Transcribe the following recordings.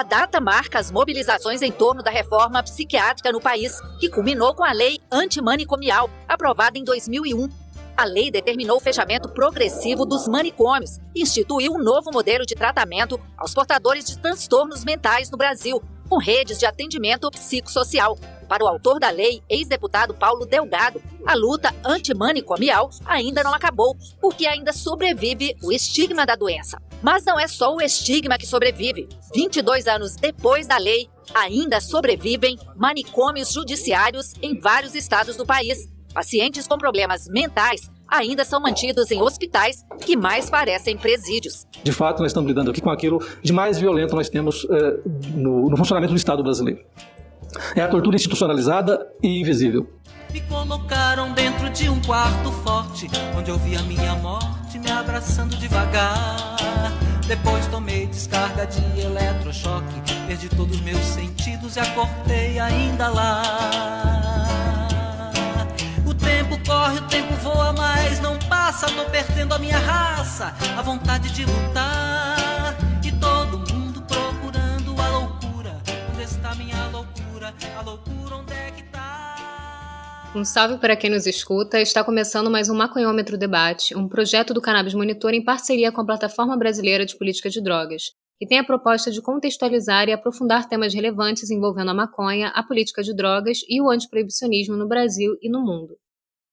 A data marca as mobilizações em torno da reforma psiquiátrica no país, que culminou com a Lei Antimanicomial, aprovada em 2001. A lei determinou o fechamento progressivo dos manicômios e instituiu um novo modelo de tratamento aos portadores de transtornos mentais no Brasil, com redes de atendimento psicossocial. Para o autor da lei, ex-deputado Paulo Delgado, a luta antimanicomial ainda não acabou, porque ainda sobrevive o estigma da doença. Mas não é só o estigma que sobrevive. 22 anos depois da lei, ainda sobrevivem manicômios judiciários em vários estados do país. Pacientes com problemas mentais ainda são mantidos em hospitais que mais parecem presídios. De fato, nós estamos lidando aqui com aquilo de mais violento nós temos eh, no, no funcionamento do Estado brasileiro. É a tortura institucionalizada e invisível. Me colocaram dentro de um quarto forte, onde eu vi a minha morte me abraçando devagar. Depois tomei descarga de eletrochoque, perdi todos os meus sentidos e acordei ainda lá. O tempo corre, o tempo voa, mas não passa. Tô perdendo a minha raça, a vontade de lutar. E todo mundo procurando a loucura. Onde está minha loucura? A loucura, Um salve para quem nos escuta. Está começando mais um Maconhômetro Debate, um projeto do Cannabis Monitor em parceria com a Plataforma Brasileira de Política de Drogas, que tem a proposta de contextualizar e aprofundar temas relevantes envolvendo a maconha, a política de drogas e o antiproibicionismo no Brasil e no mundo.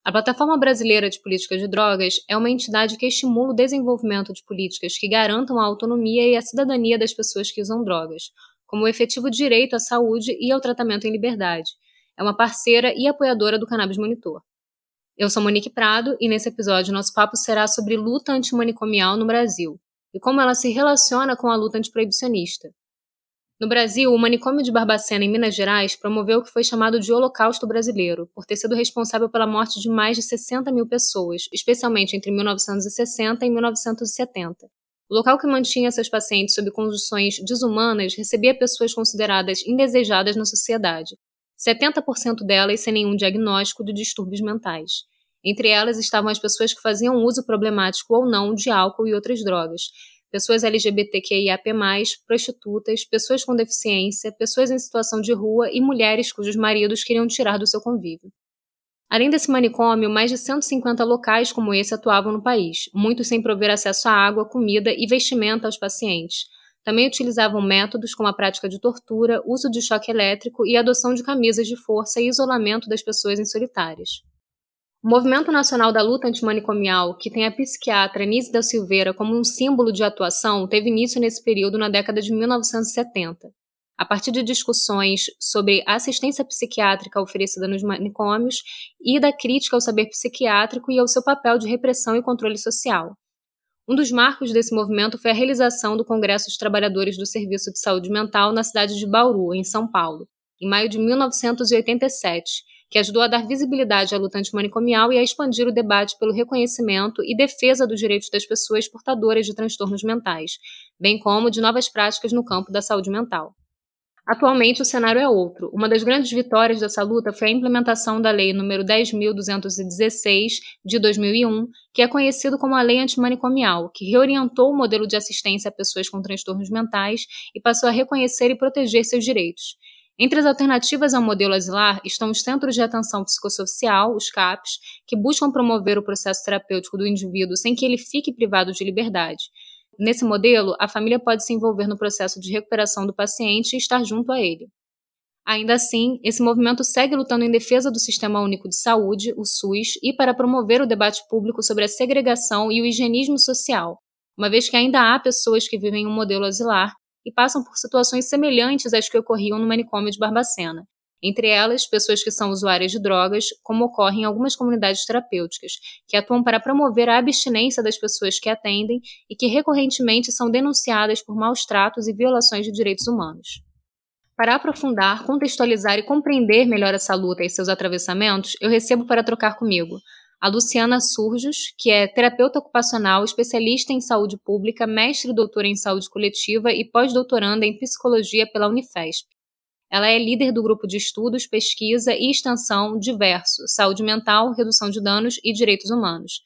A Plataforma Brasileira de Política de Drogas é uma entidade que estimula o desenvolvimento de políticas que garantam a autonomia e a cidadania das pessoas que usam drogas, como o efetivo direito à saúde e ao tratamento em liberdade. É uma parceira e apoiadora do Cannabis Monitor. Eu sou Monique Prado e nesse episódio nosso papo será sobre luta antimanicomial no Brasil e como ela se relaciona com a luta antiproibicionista. No Brasil, o manicômio de Barbacena, em Minas Gerais, promoveu o que foi chamado de Holocausto Brasileiro, por ter sido responsável pela morte de mais de 60 mil pessoas, especialmente entre 1960 e 1970. O local que mantinha seus pacientes sob condições desumanas recebia pessoas consideradas indesejadas na sociedade, 70% delas sem nenhum diagnóstico de distúrbios mentais. Entre elas estavam as pessoas que faziam uso problemático ou não de álcool e outras drogas, pessoas LGBTQIAP+, prostitutas, pessoas com deficiência, pessoas em situação de rua e mulheres cujos maridos queriam tirar do seu convívio. Além desse manicômio, mais de 150 locais como esse atuavam no país, muitos sem prover acesso a água, comida e vestimenta aos pacientes. Também utilizavam métodos como a prática de tortura, uso de choque elétrico e adoção de camisas de força e isolamento das pessoas em solitárias. O Movimento Nacional da Luta Antimanicomial, que tem a psiquiatra Nise da Silveira como um símbolo de atuação, teve início nesse período na década de 1970. A partir de discussões sobre a assistência psiquiátrica oferecida nos manicômios e da crítica ao saber psiquiátrico e ao seu papel de repressão e controle social. Um dos marcos desse movimento foi a realização do Congresso dos Trabalhadores do Serviço de Saúde Mental na cidade de Bauru, em São Paulo, em maio de 1987 que ajudou a dar visibilidade à luta antimanicomial e a expandir o debate pelo reconhecimento e defesa dos direitos das pessoas portadoras de transtornos mentais, bem como de novas práticas no campo da saúde mental. Atualmente, o cenário é outro. Uma das grandes vitórias dessa luta foi a implementação da Lei nº 10.216, de 2001, que é conhecido como a Lei Antimanicomial, que reorientou o modelo de assistência a pessoas com transtornos mentais e passou a reconhecer e proteger seus direitos. Entre as alternativas ao modelo asilar estão os Centros de Atenção Psicossocial, os CAPs, que buscam promover o processo terapêutico do indivíduo sem que ele fique privado de liberdade. Nesse modelo, a família pode se envolver no processo de recuperação do paciente e estar junto a ele. Ainda assim, esse movimento segue lutando em defesa do Sistema Único de Saúde, o SUS, e para promover o debate público sobre a segregação e o higienismo social, uma vez que ainda há pessoas que vivem um modelo asilar e passam por situações semelhantes às que ocorriam no manicômio de Barbacena. Entre elas, pessoas que são usuárias de drogas, como ocorre em algumas comunidades terapêuticas, que atuam para promover a abstinência das pessoas que atendem e que recorrentemente são denunciadas por maus tratos e violações de direitos humanos. Para aprofundar, contextualizar e compreender melhor essa luta e seus atravessamentos, eu recebo para trocar comigo a Luciana Surjos, que é terapeuta ocupacional, especialista em saúde pública, mestre e doutora em saúde coletiva e pós-doutoranda em psicologia pela Unifesp. Ela é líder do grupo de estudos, pesquisa e extensão diverso, saúde mental, redução de danos e direitos humanos.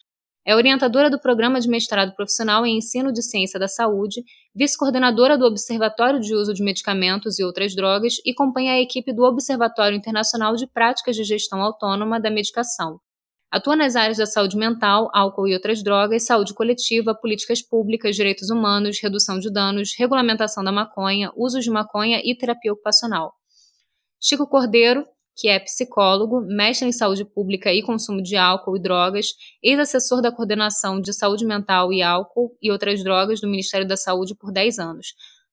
É orientadora do programa de mestrado profissional em ensino de ciência da saúde, vice-coordenadora do Observatório de Uso de Medicamentos e Outras Drogas e acompanha a equipe do Observatório Internacional de Práticas de Gestão Autônoma da Medicação. Atua nas áreas da saúde mental, álcool e outras drogas, saúde coletiva, políticas públicas, direitos humanos, redução de danos, regulamentação da maconha, uso de maconha e terapia ocupacional. Chico Cordeiro, que é psicólogo, mestre em saúde pública e consumo de álcool e drogas, ex-assessor da coordenação de saúde mental e álcool e outras drogas do Ministério da Saúde por 10 anos.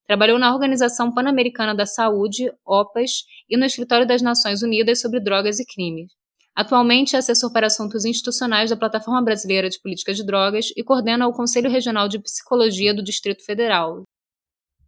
Trabalhou na Organização Pan-Americana da Saúde, OPAS, e no Escritório das Nações Unidas sobre Drogas e Crimes. Atualmente é assessor para assuntos institucionais da Plataforma Brasileira de Políticas de Drogas e coordena o Conselho Regional de Psicologia do Distrito Federal,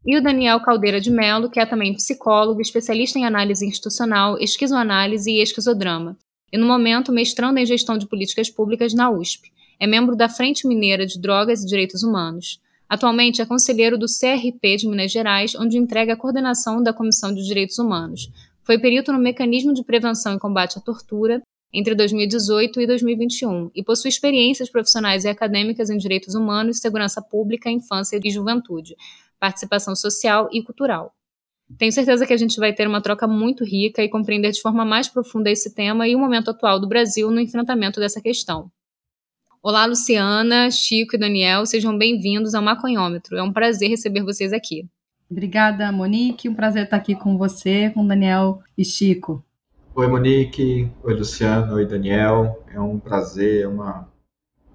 e o Daniel Caldeira de Mello, que é também psicólogo, especialista em análise institucional, esquizoanálise e esquizodrama, e no momento mestrando em gestão de políticas públicas na USP. É membro da Frente Mineira de Drogas e Direitos Humanos. Atualmente é conselheiro do CRP de Minas Gerais, onde entrega a coordenação da Comissão de Direitos Humanos. Foi perito no Mecanismo de Prevenção e Combate à Tortura entre 2018 e 2021 e possui experiências profissionais e acadêmicas em direitos humanos, segurança pública, infância e juventude participação social e cultural. Tenho certeza que a gente vai ter uma troca muito rica e compreender de forma mais profunda esse tema e o momento atual do Brasil no enfrentamento dessa questão. Olá, Luciana, Chico e Daniel, sejam bem-vindos ao Maconhômetro. É um prazer receber vocês aqui. Obrigada, Monique. Um prazer estar aqui com você, com Daniel e Chico. Oi, Monique. Oi, Luciano. Oi, Daniel. É um prazer, é uma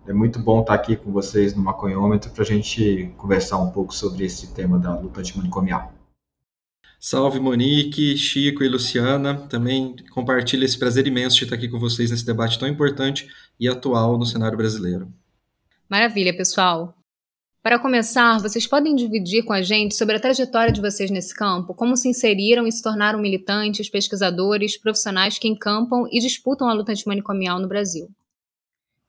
é muito bom estar aqui com vocês no Maconhômetro para a gente conversar um pouco sobre esse tema da luta antimanicomial. Salve Monique, Chico e Luciana. Também compartilho esse prazer imenso de estar aqui com vocês nesse debate tão importante e atual no cenário brasileiro. Maravilha, pessoal. Para começar, vocês podem dividir com a gente sobre a trajetória de vocês nesse campo, como se inseriram e se tornaram militantes, pesquisadores, profissionais que encampam e disputam a luta antimanicomial no Brasil.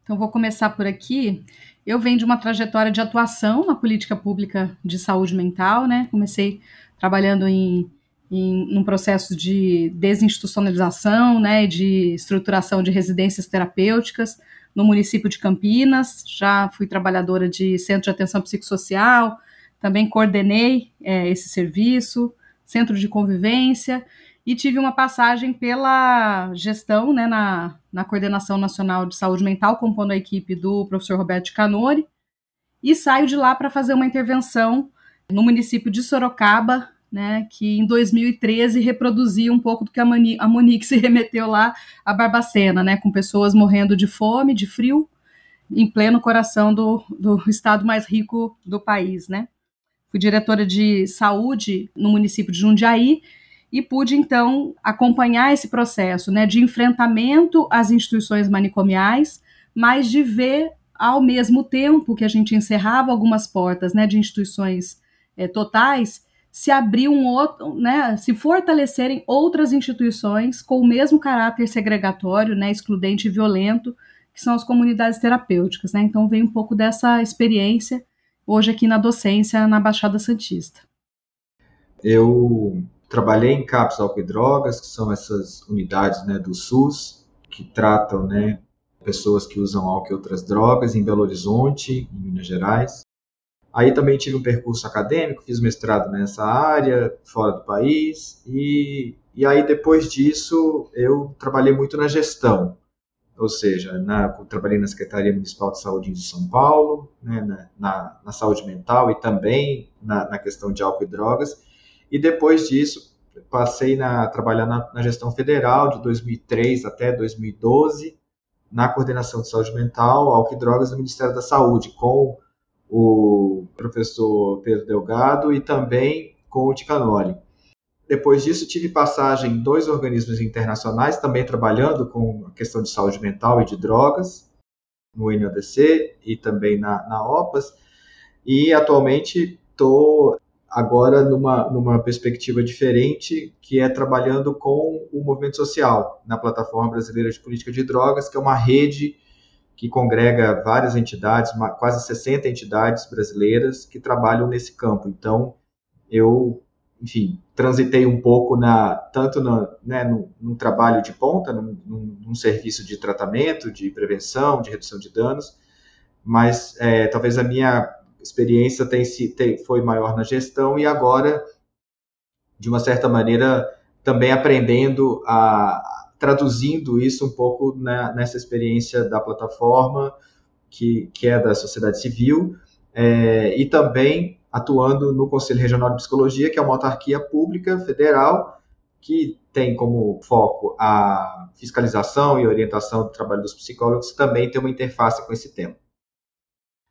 Então, vou começar por aqui. Eu venho de uma trajetória de atuação na política pública de saúde mental, né? Comecei trabalhando em, em num processo de desinstitucionalização, né, de estruturação de residências terapêuticas no município de Campinas. Já fui trabalhadora de centro de atenção psicossocial, também coordenei é, esse serviço, centro de convivência e tive uma passagem pela gestão né, na, na Coordenação Nacional de Saúde Mental, compondo a equipe do professor Roberto Canori, e saio de lá para fazer uma intervenção no município de Sorocaba, né, que em 2013 reproduzia um pouco do que a, Mani, a Monique se remeteu lá a Barbacena, né, com pessoas morrendo de fome, de frio, em pleno coração do, do estado mais rico do país, né. Fui diretora de saúde no município de Jundiaí e pude então acompanhar esse processo, né, de enfrentamento às instituições manicomiais, mas de ver ao mesmo tempo que a gente encerrava algumas portas, né, de instituições é, totais, se abrir um outro, né, se fortalecerem outras instituições com o mesmo caráter segregatório, né, excludente e violento, que são as comunidades terapêuticas, né? Então vem um pouco dessa experiência hoje aqui na docência na Baixada Santista. Eu trabalhei em CAPS Álcool e Drogas, que são essas unidades né, do SUS, que tratam né, pessoas que usam álcool e outras drogas em Belo Horizonte, em Minas Gerais. Aí também tive um percurso acadêmico, fiz mestrado nessa área, fora do país, e, e aí depois disso eu trabalhei muito na gestão, ou seja, na, trabalhei na Secretaria Municipal de Saúde de São Paulo, né, na, na, saúde mental e também na, na questão de álcool e drogas, e depois disso, passei a trabalhar na, na, gestão federal de 2003 até 2012, na coordenação de saúde mental, álcool e drogas do Ministério da Saúde, com o professor Pedro Delgado e também com o Ticanoli. Depois disso, tive passagem em dois organismos internacionais, também trabalhando com a questão de saúde mental e de drogas, no NODC e também na, na OPAS. E atualmente estou agora numa, numa perspectiva diferente, que é trabalhando com o movimento social, na Plataforma Brasileira de Política de Drogas, que é uma rede que congrega várias entidades, quase 60 entidades brasileiras que trabalham nesse campo. Então, eu, enfim, transitei um pouco na tanto no, né, no, num trabalho de ponta, num, num, num, serviço de tratamento, de prevenção, de redução de danos, mas é, talvez a minha experiência tem, tem, foi maior na gestão e agora, de uma certa maneira, também aprendendo a traduzindo isso um pouco na, nessa experiência da plataforma, que, que é da sociedade civil, é, e também atuando no Conselho Regional de Psicologia, que é uma autarquia pública federal que tem como foco a fiscalização e orientação do trabalho dos psicólogos, também tem uma interface com esse tema.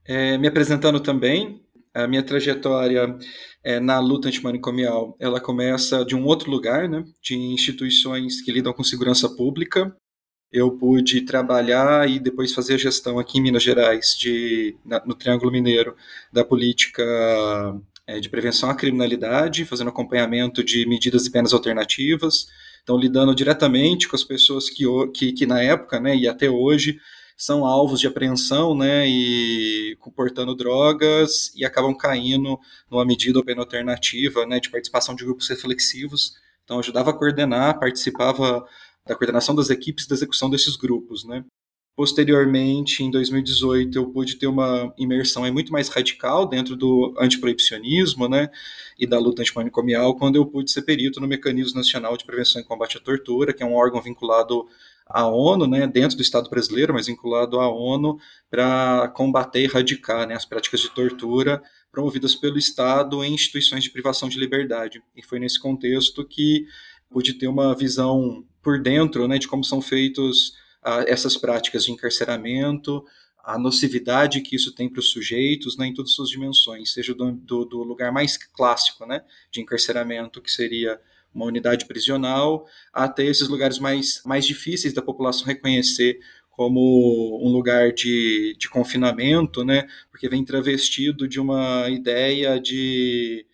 É, me apresentando também, a minha trajetória é, na luta antimanicomial, ela começa de um outro lugar, né, de instituições que lidam com segurança pública. Eu pude trabalhar e depois fazer a gestão aqui em Minas Gerais, de, na, no Triângulo Mineiro, da política é, de prevenção à criminalidade, fazendo acompanhamento de medidas e penas alternativas, então lidando diretamente com as pessoas que, que, que na época, né, e até hoje, são alvos de apreensão, né, e comportando drogas e acabam caindo numa medida ou pena alternativa, né, de participação de grupos reflexivos. Então ajudava a coordenar, participava da coordenação das equipes da execução desses grupos, né. Posteriormente, em 2018, eu pude ter uma imersão muito mais radical dentro do antiproibicionismo né, e da luta antimanicomial, quando eu pude ser perito no Mecanismo Nacional de Prevenção e Combate à Tortura, que é um órgão vinculado à ONU, né, dentro do Estado brasileiro, mas vinculado à ONU, para combater e erradicar né, as práticas de tortura promovidas pelo Estado em instituições de privação de liberdade. E foi nesse contexto que pude ter uma visão por dentro né, de como são feitos essas práticas de encarceramento, a nocividade que isso tem para os sujeitos né, em todas as suas dimensões, seja do, do, do, lugar mais clássico né, de encarceramento, que seria uma unidade prisional, até esses lugares mais, mais difíceis da população reconhecer como um lugar de, de confinamento, né, porque vem travestido de uma ideia de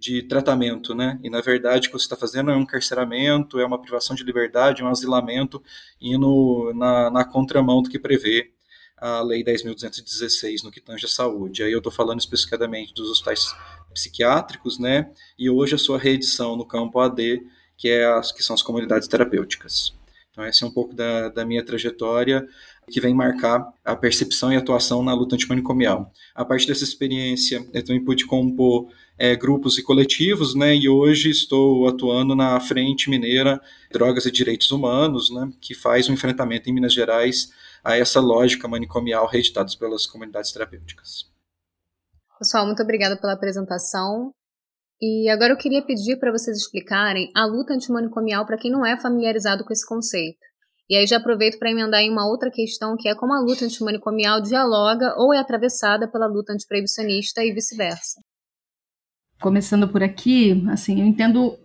de tratamento, né? E na verdade o que você está fazendo é um encarceramento, é uma privação de liberdade, é um asilamento, indo na, na contramão do que prevê a Lei 10.216 no que tange a saúde. Aí eu estou falando especificadamente dos hospitais psiquiátricos, né? E hoje a sua reedição no campo AD, que, é as, que são as comunidades terapêuticas. Então essa é um pouco da, da minha trajetória que vem marcar a percepção e atuação na luta antimanicomial. A partir dessa experiência, eu também pude compor é, grupos e coletivos, né, e hoje estou atuando na Frente Mineira Drogas e Direitos Humanos, né, que faz um enfrentamento em Minas Gerais a essa lógica manicomial reeditada pelas comunidades terapêuticas. Pessoal, muito obrigada pela apresentação. E agora eu queria pedir para vocês explicarem a luta antimanicomial para quem não é familiarizado com esse conceito. E aí já aproveito para emendar em uma outra questão, que é como a luta antimanicomial dialoga ou é atravessada pela luta antiproibicionista e vice-versa. Começando por aqui, assim, eu entendo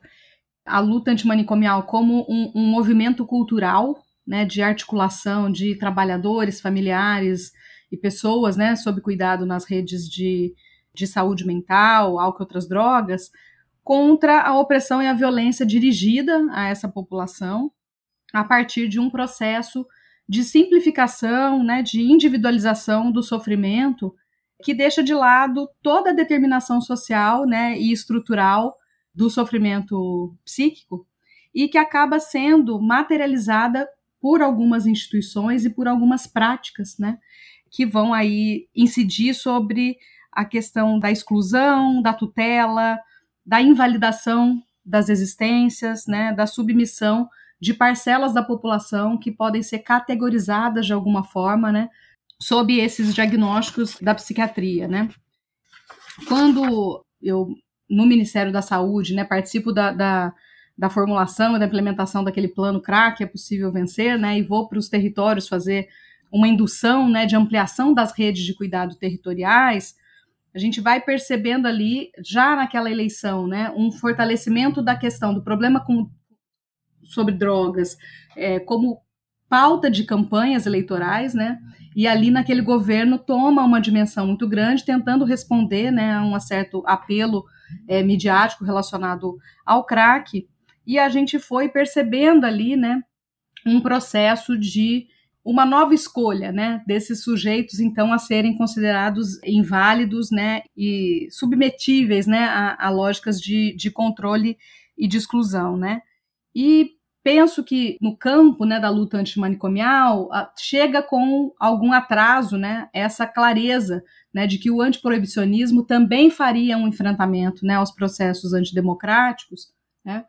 a luta antimanicomial como um, um movimento cultural, né, de articulação de trabalhadores, familiares e pessoas, né, sob cuidado nas redes de, de saúde mental, álcool e outras drogas, contra a opressão e a violência dirigida a essa população, a partir de um processo de simplificação, né, de individualização do sofrimento, que deixa de lado toda a determinação social né, e estrutural do sofrimento psíquico e que acaba sendo materializada por algumas instituições e por algumas práticas, né, que vão aí incidir sobre a questão da exclusão, da tutela, da invalidação das existências, né, da submissão de parcelas da população que podem ser categorizadas de alguma forma, né, sob esses diagnósticos da psiquiatria, né. Quando eu, no Ministério da Saúde, né, participo da, da, da formulação e da implementação daquele plano CRAC, é possível vencer, né, e vou para os territórios fazer uma indução, né, de ampliação das redes de cuidado territoriais, a gente vai percebendo ali, já naquela eleição, né, um fortalecimento da questão do problema com, sobre drogas é, como pauta de campanhas eleitorais, né? E ali naquele governo toma uma dimensão muito grande, tentando responder, né, a um certo apelo é, midiático relacionado ao crack. E a gente foi percebendo ali, né, um processo de uma nova escolha, né, desses sujeitos então a serem considerados inválidos, né, e submetíveis, né, a, a lógicas de, de controle e de exclusão, né. E penso que no campo né, da luta antimanicomial chega com algum atraso né, essa clareza né, de que o antiproibicionismo também faria um enfrentamento né, aos processos antidemocráticos, né,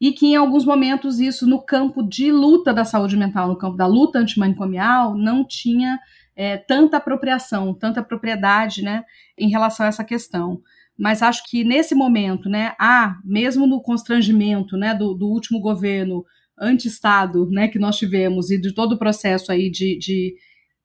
e que em alguns momentos isso no campo de luta da saúde mental, no campo da luta antimanicomial, não tinha é, tanta apropriação, tanta propriedade né, em relação a essa questão. Mas acho que nesse momento, né, há, mesmo no constrangimento né, do, do último governo anti-Estado né, que nós tivemos e de todo o processo aí de, de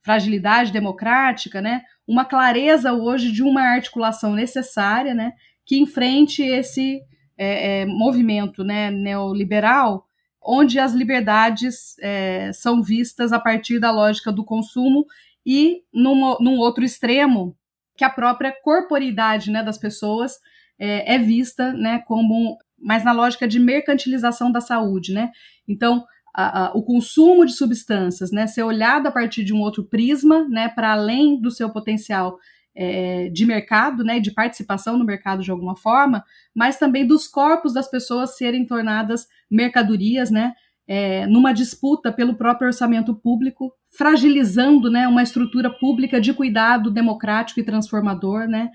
fragilidade democrática, né, uma clareza hoje de uma articulação necessária né, que enfrente esse é, é, movimento né, neoliberal, onde as liberdades é, são vistas a partir da lógica do consumo e, num, num outro extremo, que a própria corporidade né, das pessoas é, é vista né, como mais na lógica de mercantilização da saúde, né? Então, a, a, o consumo de substâncias, né, ser olhado a partir de um outro prisma, né, para além do seu potencial é, de mercado, né, de participação no mercado de alguma forma, mas também dos corpos das pessoas serem tornadas mercadorias, né, é, numa disputa pelo próprio orçamento público, fragilizando né, uma estrutura pública de cuidado democrático e transformador, né,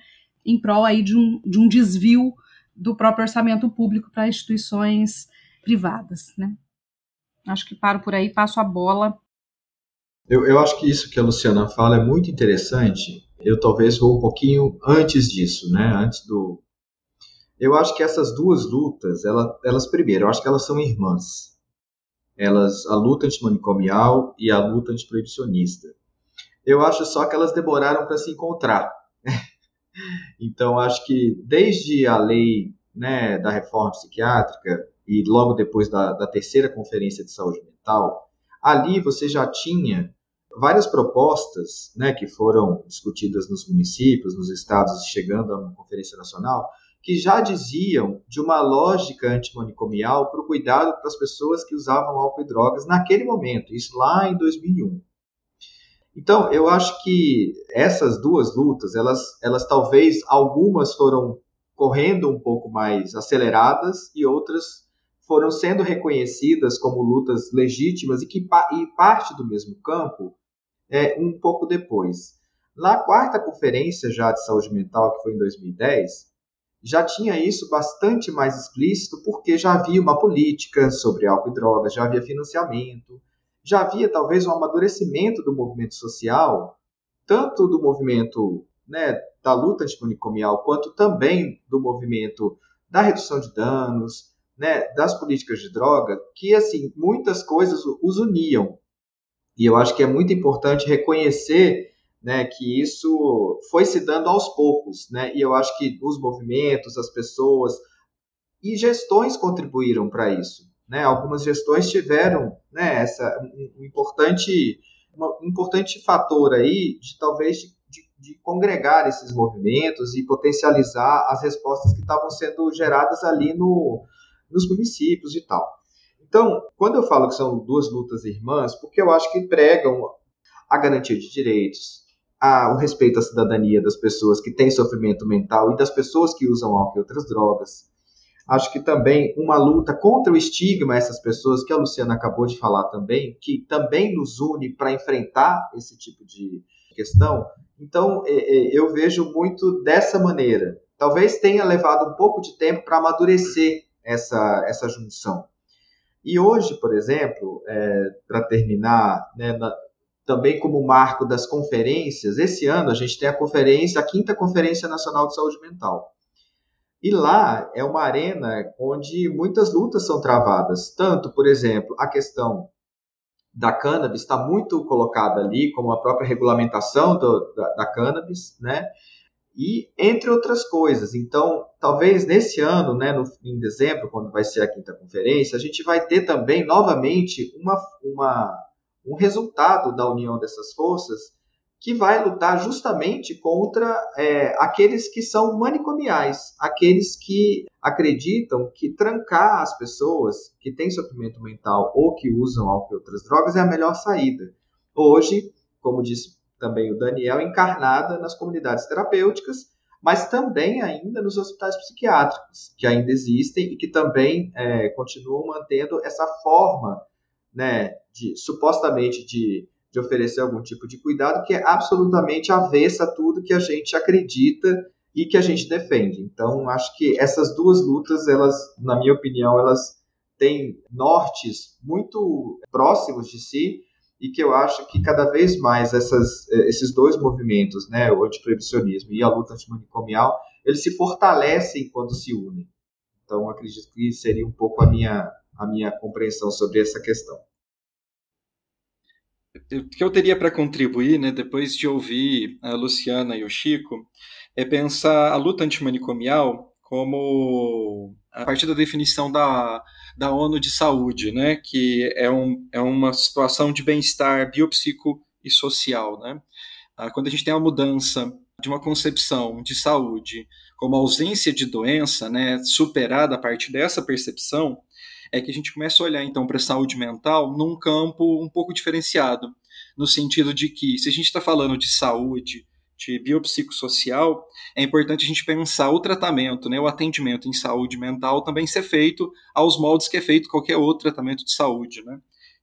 em prol aí de um, de um desvio do próprio orçamento público para instituições privadas. Né. Acho que paro por aí, passo a bola. Eu, eu acho que isso que a Luciana fala é muito interessante. Eu talvez vou um pouquinho antes disso, né, antes do... Eu acho que essas duas lutas, elas, elas primeiro, eu acho que elas são irmãs elas a luta antimanicomial e a luta antiproibicionista. Eu acho só que elas demoraram para se encontrar. então, acho que desde a lei né, da reforma psiquiátrica e logo depois da, da terceira conferência de saúde mental, ali você já tinha várias propostas né, que foram discutidas nos municípios, nos estados, chegando a uma conferência nacional, que já diziam de uma lógica antimanicomial para o cuidado das pessoas que usavam álcool e drogas naquele momento, isso lá em 2001. Então, eu acho que essas duas lutas, elas, elas talvez algumas foram correndo um pouco mais aceleradas e outras foram sendo reconhecidas como lutas legítimas e que e parte do mesmo campo é, um pouco depois. Na quarta conferência já de saúde mental, que foi em 2010, já tinha isso bastante mais explícito, porque já havia uma política sobre álcool e drogas, já havia financiamento, já havia talvez um amadurecimento do movimento social, tanto do movimento né, da luta antimanicomial, quanto também do movimento da redução de danos, né, das políticas de droga, que assim muitas coisas os uniam. E eu acho que é muito importante reconhecer né, que isso foi se dando aos poucos, né, e eu acho que os movimentos, as pessoas e gestões contribuíram para isso, né, algumas gestões tiveram, né, essa um importante um importante fator aí de talvez de, de, congregar esses movimentos e potencializar as respostas que estavam sendo geradas ali no, nos municípios e tal. Então, quando eu falo que são duas lutas irmãs, porque eu acho que pregam a garantia de direitos, a, o respeito à cidadania das pessoas que têm sofrimento mental e das pessoas que usam álcool e outras drogas. Acho que também uma luta contra o estigma essas pessoas, que a Luciana acabou de falar também, que também nos une para enfrentar esse tipo de questão. Então, é, é, eu vejo muito dessa maneira. Talvez tenha levado um pouco de tempo para amadurecer essa, essa junção. E hoje, por exemplo, é, para terminar, né, na, também como marco das conferências, esse ano a gente tem a conferência, a quinta Conferência Nacional de Saúde Mental. E lá é uma arena onde muitas lutas são travadas, tanto, por exemplo, a questão da cannabis está muito colocada ali, como a própria regulamentação do, da, da cannabis, né? E entre outras coisas. Então, talvez nesse ano, né, no, em dezembro, quando vai ser a quinta conferência, a gente vai ter também novamente uma, uma um resultado da união dessas forças que vai lutar justamente contra é, aqueles que são manicomiais, aqueles que acreditam que trancar as pessoas que têm sofrimento mental ou que usam álcool e outras drogas é a melhor saída. Hoje, como disse também o Daniel, encarnada nas comunidades terapêuticas, mas também ainda nos hospitais psiquiátricos, que ainda existem e que também é, continuam mantendo essa forma, né, de supostamente de, de oferecer algum tipo de cuidado que é absolutamente avessa a tudo que a gente acredita e que a gente defende. Então, acho que essas duas lutas, elas, na minha opinião, elas têm nortes muito próximos de si e que eu acho que cada vez mais essas, eh, esses dois movimentos, né, o antiproibicionismo e a luta antimanicomial, eles se fortalecem quando se unem. Então, acredito que seria um pouco a minha, a minha compreensão sobre essa questão. O que eu teria para contribuir, né, depois de ouvir a Luciana e o Chico, é pensar a luta antimanicomial como a partir da definição da, da ONU de saúde, né, que é, um, é uma situação de bem-estar biopsico e social. Né? Ah, quando a gente tem a mudança de uma concepção de saúde como ausência de doença, né, superada a partir dessa percepção, é que a gente começa a olhar então para a saúde mental num campo um pouco diferenciado, no sentido de que se a gente está falando de saúde, de biopsicossocial, é importante a gente pensar o tratamento, né, o atendimento em saúde mental também ser feito aos moldes que é feito qualquer outro tratamento de saúde, né?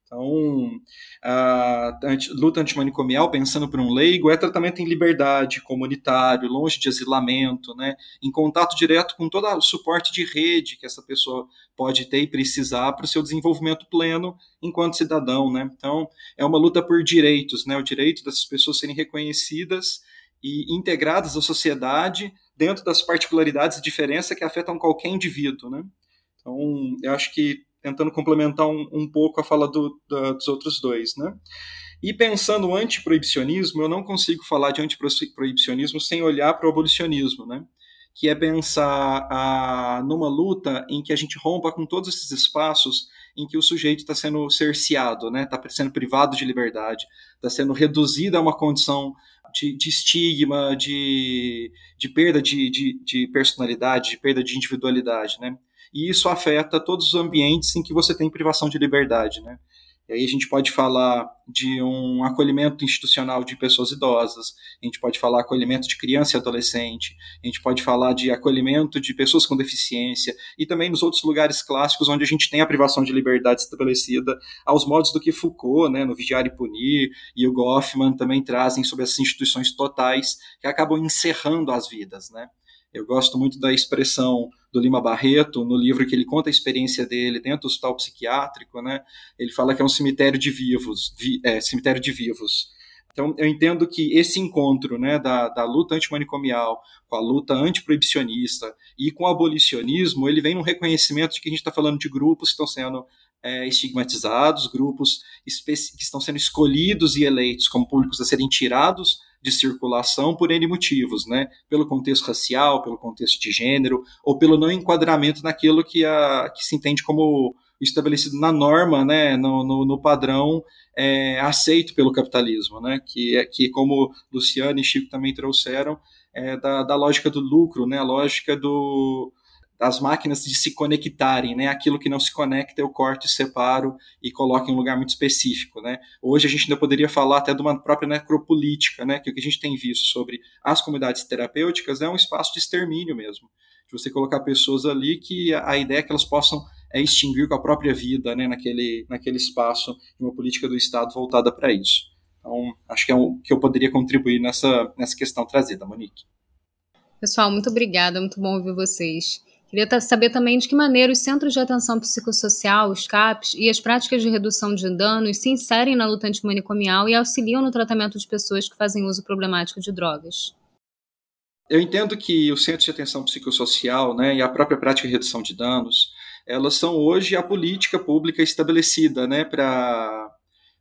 Então, a luta antimanicomial, pensando por um leigo, é tratamento em liberdade, comunitário, longe de asilamento, né, em contato direto com todo o suporte de rede que essa pessoa pode ter e precisar para o seu desenvolvimento pleno enquanto cidadão. Né. Então, é uma luta por direitos, né, o direito dessas pessoas serem reconhecidas e integradas à sociedade dentro das particularidades e diferenças que afetam qualquer indivíduo. Né. Então, eu acho que tentando complementar um, um pouco a fala do, da, dos outros dois, né? E pensando no antiproibicionismo, eu não consigo falar de antiproibicionismo sem olhar para o abolicionismo, né? Que é pensar a, numa luta em que a gente rompa com todos esses espaços em que o sujeito está sendo cerceado, né? Está sendo privado de liberdade, está sendo reduzido a uma condição de, de estigma, de, de perda de, de, de personalidade, de perda de individualidade, né? e isso afeta todos os ambientes em que você tem privação de liberdade, né? E aí a gente pode falar de um acolhimento institucional de pessoas idosas, a gente pode falar acolhimento de criança e adolescente, a gente pode falar de acolhimento de pessoas com deficiência e também nos outros lugares clássicos onde a gente tem a privação de liberdade estabelecida aos modos do que Foucault, né, no Vigiar e Punir, e o Goffman também trazem sobre essas instituições totais que acabam encerrando as vidas, né? Eu gosto muito da expressão do Lima Barreto, no livro que ele conta a experiência dele dentro do hospital psiquiátrico, né? Ele fala que é um cemitério de vivos, vi, é, cemitério de vivos. Então, eu entendo que esse encontro né, da, da luta antimanicomial com a luta antiproibicionista e com o abolicionismo, ele vem num reconhecimento de que a gente está falando de grupos que estão sendo é, estigmatizados, grupos que estão sendo escolhidos e eleitos como públicos a serem tirados de circulação por N motivos, né? Pelo contexto racial, pelo contexto de gênero, ou pelo não enquadramento naquilo que, a, que se entende como estabelecido na norma, né? No, no, no padrão é, aceito pelo capitalismo, né? Que, é, que como Luciano e Chico também trouxeram, é da, da lógica do lucro, né? A lógica do, das máquinas de se conectarem, né? Aquilo que não se conecta eu corto e separo e coloco em um lugar muito específico, né? Hoje a gente ainda poderia falar até de uma própria necropolítica, né? Que o que a gente tem visto sobre as comunidades terapêuticas é um espaço de extermínio mesmo, de você colocar pessoas ali que a ideia é que elas possam é extinguir com a própria vida, né? Naquele naquele espaço uma política do Estado voltada para isso. Então acho que é o que eu poderia contribuir nessa nessa questão trazida, Monique. Pessoal, muito obrigada, muito bom ouvir vocês. Queria saber também de que maneira os centros de atenção psicossocial, os CAPs, e as práticas de redução de danos se inserem na luta antimanicomial e auxiliam no tratamento de pessoas que fazem uso problemático de drogas. Eu entendo que os centros de atenção psicossocial né, e a própria prática de redução de danos, elas são hoje a política pública estabelecida né, para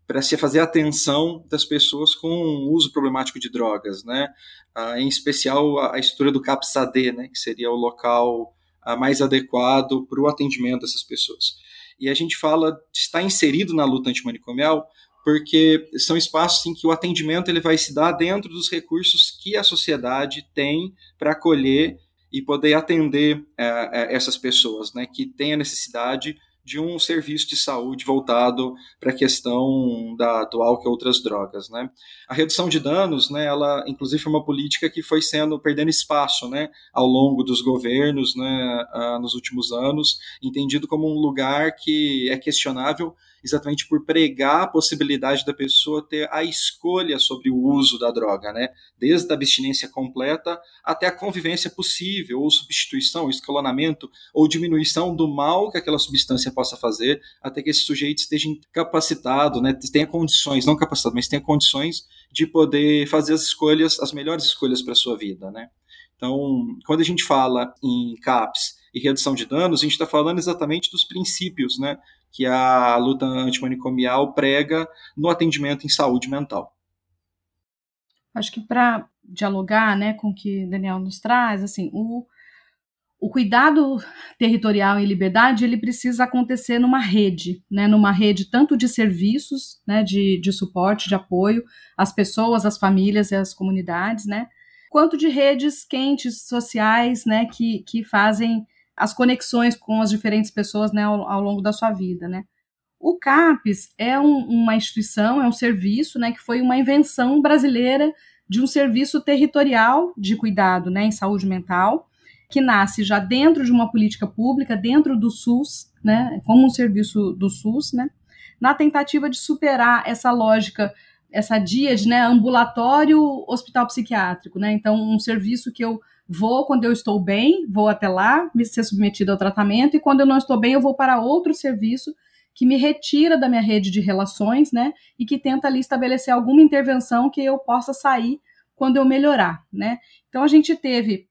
para se fazer atenção das pessoas com uso problemático de drogas, né? Ah, em especial a, a estrutura do CAPS-AD, né, que seria o local mais adequado para o atendimento dessas pessoas. E a gente fala de estar inserido na luta antimanicomial porque são espaços em que o atendimento ele vai se dar dentro dos recursos que a sociedade tem para acolher e poder atender é, essas pessoas, né, que têm a necessidade de um serviço de saúde voltado para a questão da, do álcool e outras drogas. Né? A redução de danos, né, ela inclusive foi uma política que foi sendo perdendo espaço né, ao longo dos governos né, uh, nos últimos anos, entendido como um lugar que é questionável exatamente por pregar a possibilidade da pessoa ter a escolha sobre o uso da droga, né? Desde a abstinência completa até a convivência possível, ou substituição, escalonamento ou diminuição do mal que aquela substância possa fazer, até que esse sujeito esteja capacitado, né? Tenha condições, não capacitado, mas tenha condições de poder fazer as escolhas, as melhores escolhas para a sua vida, né? Então, quando a gente fala em CAPS e redução de danos, a gente está falando exatamente dos princípios né, que a luta antimanicomial prega no atendimento em saúde mental. Acho que para dialogar né, com o que Daniel nos traz, assim, o, o cuidado territorial em liberdade ele precisa acontecer numa rede, né, numa rede tanto de serviços, né, de, de suporte, de apoio às pessoas, às famílias e às comunidades, né, quanto de redes quentes sociais, né, que, que fazem as conexões com as diferentes pessoas né, ao, ao longo da sua vida. Né. O CAPES é um, uma instituição, é um serviço né, que foi uma invenção brasileira de um serviço territorial de cuidado né, em saúde mental, que nasce já dentro de uma política pública, dentro do SUS, né, como um serviço do SUS, né, na tentativa de superar essa lógica, essa díade, né, ambulatório hospital psiquiátrico, né, então um serviço que eu Vou quando eu estou bem, vou até lá, me ser submetido ao tratamento, e quando eu não estou bem, eu vou para outro serviço que me retira da minha rede de relações, né? E que tenta ali estabelecer alguma intervenção que eu possa sair quando eu melhorar, né? Então a gente teve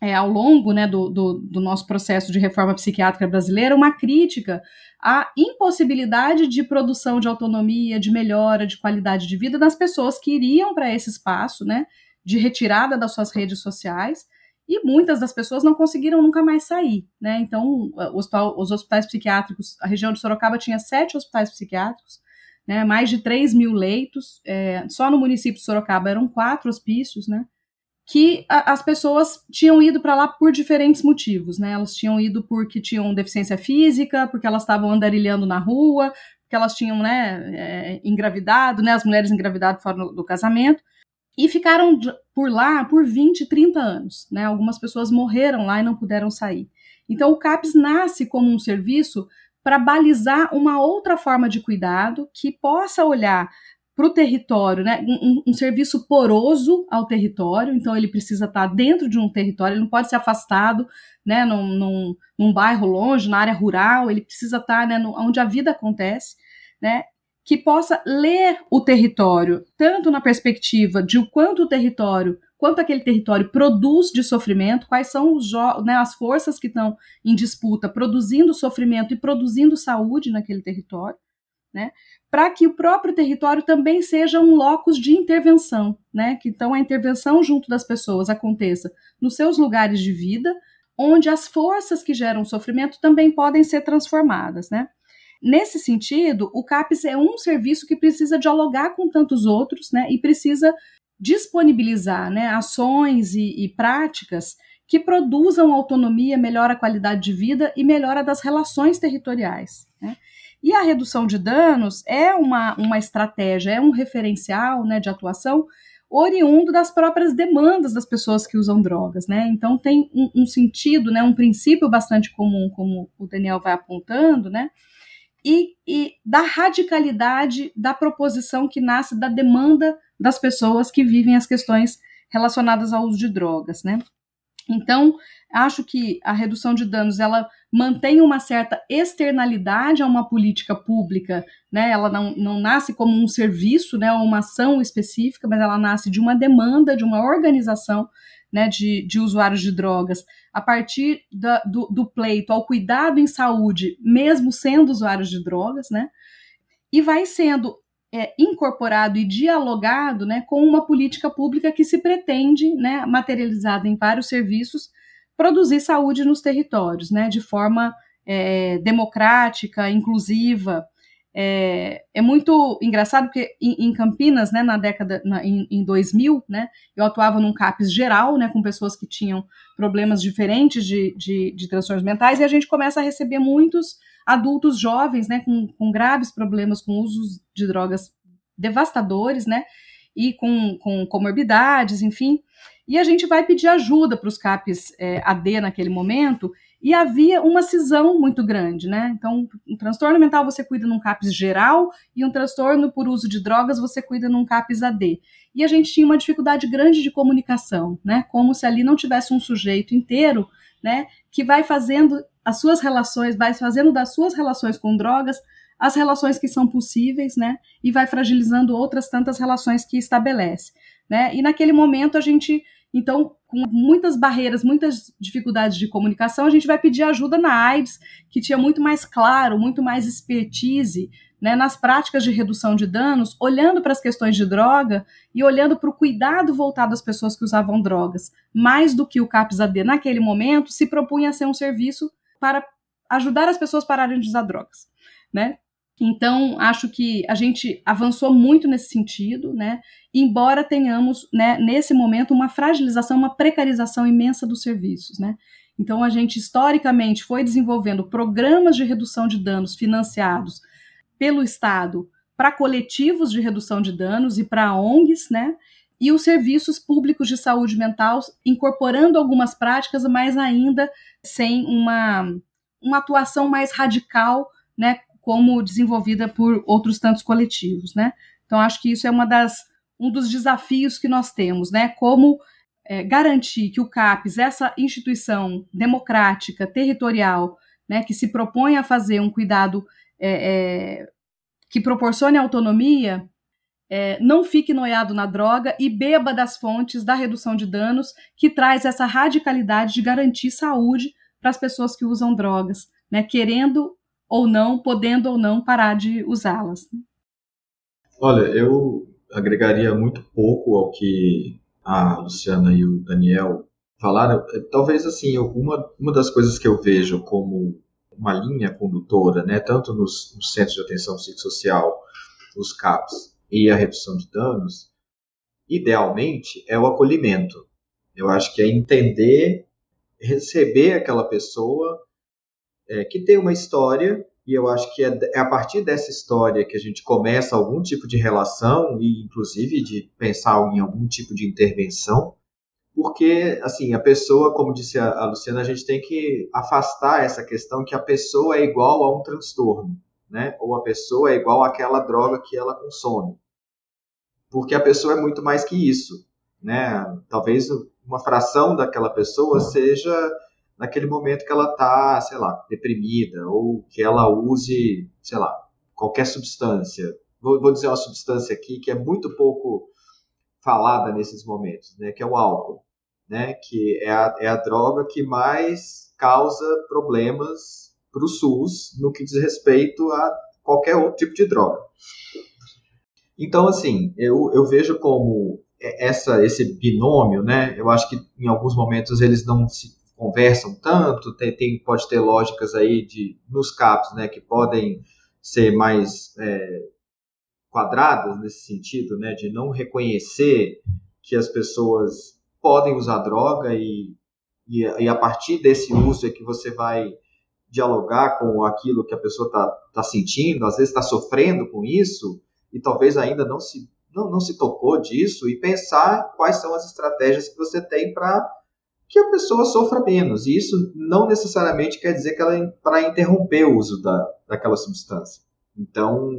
é, ao longo né, do, do, do, nosso processo de reforma psiquiátrica brasileira, uma crítica à impossibilidade de produção de autonomia, de melhora, de qualidade de vida das pessoas que iriam para esse espaço, né, de retirada das suas redes sociais, e muitas das pessoas não conseguiram nunca mais sair, né? Então, os hospitais psiquiátricos, a região de Sorocaba tinha sete hospitais psiquiátricos, né? Mais de 3 mil leitos, é, só no município de Sorocaba eram quatro hospícios, né? Que a, as pessoas tinham ido para lá por diferentes motivos, né? Elas tinham ido porque tinham deficiência física, porque elas estavam andarilhando na rua, porque elas tinham, né, é, engravidado, né? As mulheres engravidadas fora do casamento e ficaram por lá por 20, 30 anos. Né? Algumas pessoas morreram lá e não puderam sair. Então, o CAPS nasce como um serviço para balizar uma outra forma de cuidado que possa olhar para o território, né? Um, um, serviço poroso ao território, então ele precisa estar dentro de um território, ele não pode ser afastado, né, num, num, num bairro longe, na área rural, ele precisa estar né, no, onde a vida acontece, né? Que possa ler o território, tanto na perspectiva de o quanto o território, quanto aquele território produz de sofrimento, quais são né, as forças que estão em disputa produzindo sofrimento e produzindo saúde naquele território, né, para que o próprio território também seja um locus de intervenção, né, que então a intervenção junto das pessoas aconteça nos seus lugares de vida, onde as forças que geram sofrimento também podem ser transformadas, né. Nesse sentido, o CAPES é um serviço que precisa dialogar com tantos outros, né, e precisa disponibilizar né, ações e, e práticas que produzam autonomia, melhora a qualidade de vida e melhora das relações territoriais. Né? E a redução de danos é uma, uma estratégia, é um referencial né, de atuação oriundo das próprias demandas das pessoas que usam drogas, né? Então tem um, um sentido, né, um princípio bastante comum, como o Daniel vai apontando, né? E, e da radicalidade da proposição que nasce da demanda das pessoas que vivem as questões relacionadas ao uso de drogas, né? Então, acho que a redução de danos ela mantém uma certa externalidade a uma política pública, né? Ela não, não nasce como um serviço, né, uma ação específica, mas ela nasce de uma demanda, de uma organização né, de, de usuários de drogas, a partir da, do, do pleito ao cuidado em saúde, mesmo sendo usuários de drogas, né, e vai sendo é, incorporado e dialogado né, com uma política pública que se pretende, né, materializada em vários serviços, produzir saúde nos territórios, né, de forma é, democrática, inclusiva, é, é muito engraçado porque em, em Campinas, né, na década, na, em, em 2000, né, eu atuava num CAPES geral, né, com pessoas que tinham problemas diferentes de, de, de transtornos mentais, e a gente começa a receber muitos adultos jovens, né, com, com graves problemas com usos de drogas devastadores, né, e com, com comorbidades, enfim, e a gente vai pedir ajuda para os CAPs é, AD naquele momento, e havia uma cisão muito grande, né? Então, um transtorno mental você cuida num CAPS geral e um transtorno por uso de drogas você cuida num CAPS AD. E a gente tinha uma dificuldade grande de comunicação, né? Como se ali não tivesse um sujeito inteiro, né? Que vai fazendo as suas relações, vai fazendo das suas relações com drogas as relações que são possíveis, né? E vai fragilizando outras tantas relações que estabelece, né? E naquele momento a gente então, com muitas barreiras, muitas dificuldades de comunicação, a gente vai pedir ajuda na AIDS, que tinha muito mais claro, muito mais expertise né, nas práticas de redução de danos, olhando para as questões de droga e olhando para o cuidado voltado às pessoas que usavam drogas. Mais do que o CAPS-AD naquele momento, se propunha a ser um serviço para ajudar as pessoas a pararem de usar drogas. Né? Então, acho que a gente avançou muito nesse sentido, né? Embora tenhamos, né, nesse momento, uma fragilização, uma precarização imensa dos serviços, né? Então, a gente historicamente foi desenvolvendo programas de redução de danos financiados pelo Estado para coletivos de redução de danos e para ONGs, né? E os serviços públicos de saúde mental incorporando algumas práticas, mas ainda sem uma, uma atuação mais radical, né? Como desenvolvida por outros tantos coletivos, né? Então acho que isso é uma das um dos desafios que nós temos, né? Como é, garantir que o CAPES, essa instituição democrática, territorial, né, que se propõe a fazer um cuidado é, é, que proporcione autonomia, é, não fique noiado na droga e beba das fontes da redução de danos que traz essa radicalidade de garantir saúde para as pessoas que usam drogas, né, querendo ou não, podendo ou não parar de usá-las. Né? Olha, eu agregaria muito pouco ao que a Luciana e o Daniel falaram. Talvez assim, uma, uma das coisas que eu vejo como uma linha condutora, né, tanto nos, nos centros de atenção psicossocial, os CAPs e a redução de danos, idealmente é o acolhimento. Eu acho que é entender, receber aquela pessoa é, que tem uma história, e eu acho que é, é, a partir dessa história que a gente começa algum tipo de relação, e inclusive de pensar em algum tipo de intervenção, porque, assim, a pessoa, como disse a, a Luciana, a gente tem que afastar essa questão que a pessoa é igual a um transtorno, né? Ou a pessoa é igual àquela droga que ela consome. Porque a pessoa é muito mais que isso, né? Talvez uma fração daquela pessoa seja naquele momento que ela está, sei lá, deprimida, ou que ela use, sei lá, qualquer substância. Vou, vou, dizer uma substância aqui que é muito pouco falada nesses momentos, né, que é o álcool, né, que é a, é a droga que mais causa problemas para o SUS no que diz respeito a qualquer outro tipo de droga. Então, assim, eu, eu vejo como essa, esse binômio, né, eu acho que em alguns momentos eles não se conversam tanto, tem, tem, pode ter lógicas aí de, nos CAPs, né, que podem ser mais é, quadradas nesse sentido, né, de não reconhecer que as pessoas podem usar droga e, e, e a partir desse uso é que você vai dialogar com aquilo que a pessoa está tá sentindo, às vezes está sofrendo com isso e talvez ainda não se, não, não se tocou disso e pensar quais são as estratégias que você tem para que a pessoa sofra menos. E isso não necessariamente quer dizer que ela para interromper o uso da, daquela substância. Então,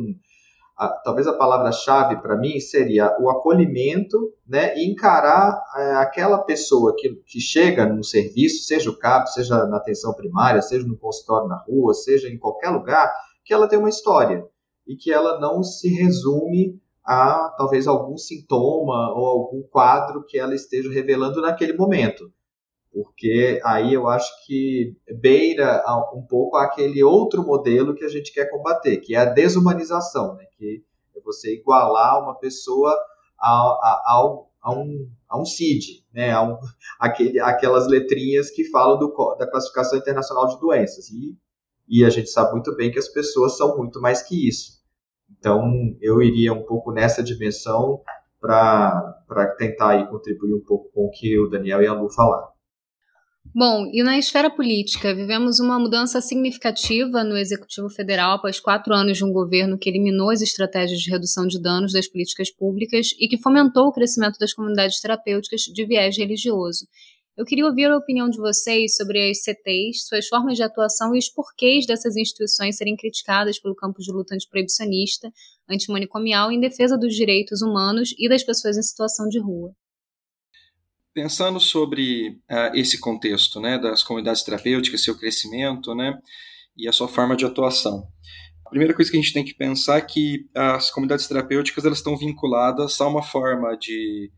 a, talvez a palavra-chave para mim seria o acolhimento né, e encarar é, aquela pessoa que, que chega no serviço, seja o CAP, seja na atenção primária, seja no consultório na rua, seja em qualquer lugar, que ela tem uma história e que ela não se resume a talvez algum sintoma ou algum quadro que ela esteja revelando naquele momento porque aí eu acho que beira um pouco aquele outro modelo que a gente quer combater, que é a desumanização, né? que é você igualar uma pessoa a, a, a, a um, a um CID, né? a um, aquele, aquelas letrinhas que falam do, da classificação internacional de doenças. E, e a gente sabe muito bem que as pessoas são muito mais que isso. Então, eu iria um pouco nessa dimensão para tentar aí contribuir um pouco com o que o Daniel e a Lu falaram. Bom, e na esfera política, vivemos uma mudança significativa no Executivo Federal após quatro anos de um governo que eliminou as estratégias de redução de danos das políticas públicas e que fomentou o crescimento das comunidades terapêuticas de viés religioso. Eu queria ouvir a opinião de vocês sobre as CTs, suas formas de atuação e os porquês dessas instituições serem criticadas pelo campo de luta antiproibicionista, antimanicomial em defesa dos direitos humanos e das pessoas em situação de rua. Pensando sobre uh, esse contexto né, das comunidades terapêuticas, seu crescimento né, e a sua forma de atuação, a primeira coisa que a gente tem que pensar é que as comunidades terapêuticas elas estão vinculadas a uma forma de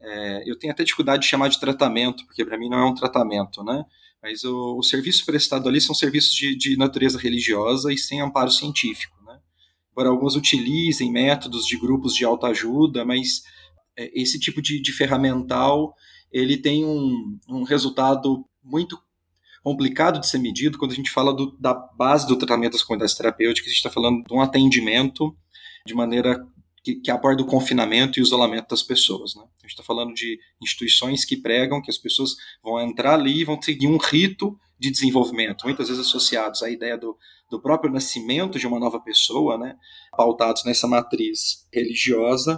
é, eu tenho até dificuldade de chamar de tratamento, porque para mim não é um tratamento, né? Mas o, o serviço prestado ali são serviços de, de, natureza religiosa e sem amparo científico, né? Embora alguns utilizem métodos de grupos de autoajuda, mas é, esse tipo de, de, ferramental ele tem um, um resultado muito complicado de ser medido quando a gente fala do, da base do tratamento das comunidades terapêuticas, a gente está falando de um atendimento de maneira que, que aborda o confinamento e o isolamento das pessoas. Né? A gente está falando de instituições que pregam que as pessoas vão entrar ali e vão seguir um rito de desenvolvimento, muitas vezes associados à ideia do, do próprio nascimento de uma nova pessoa, né? pautados nessa matriz religiosa,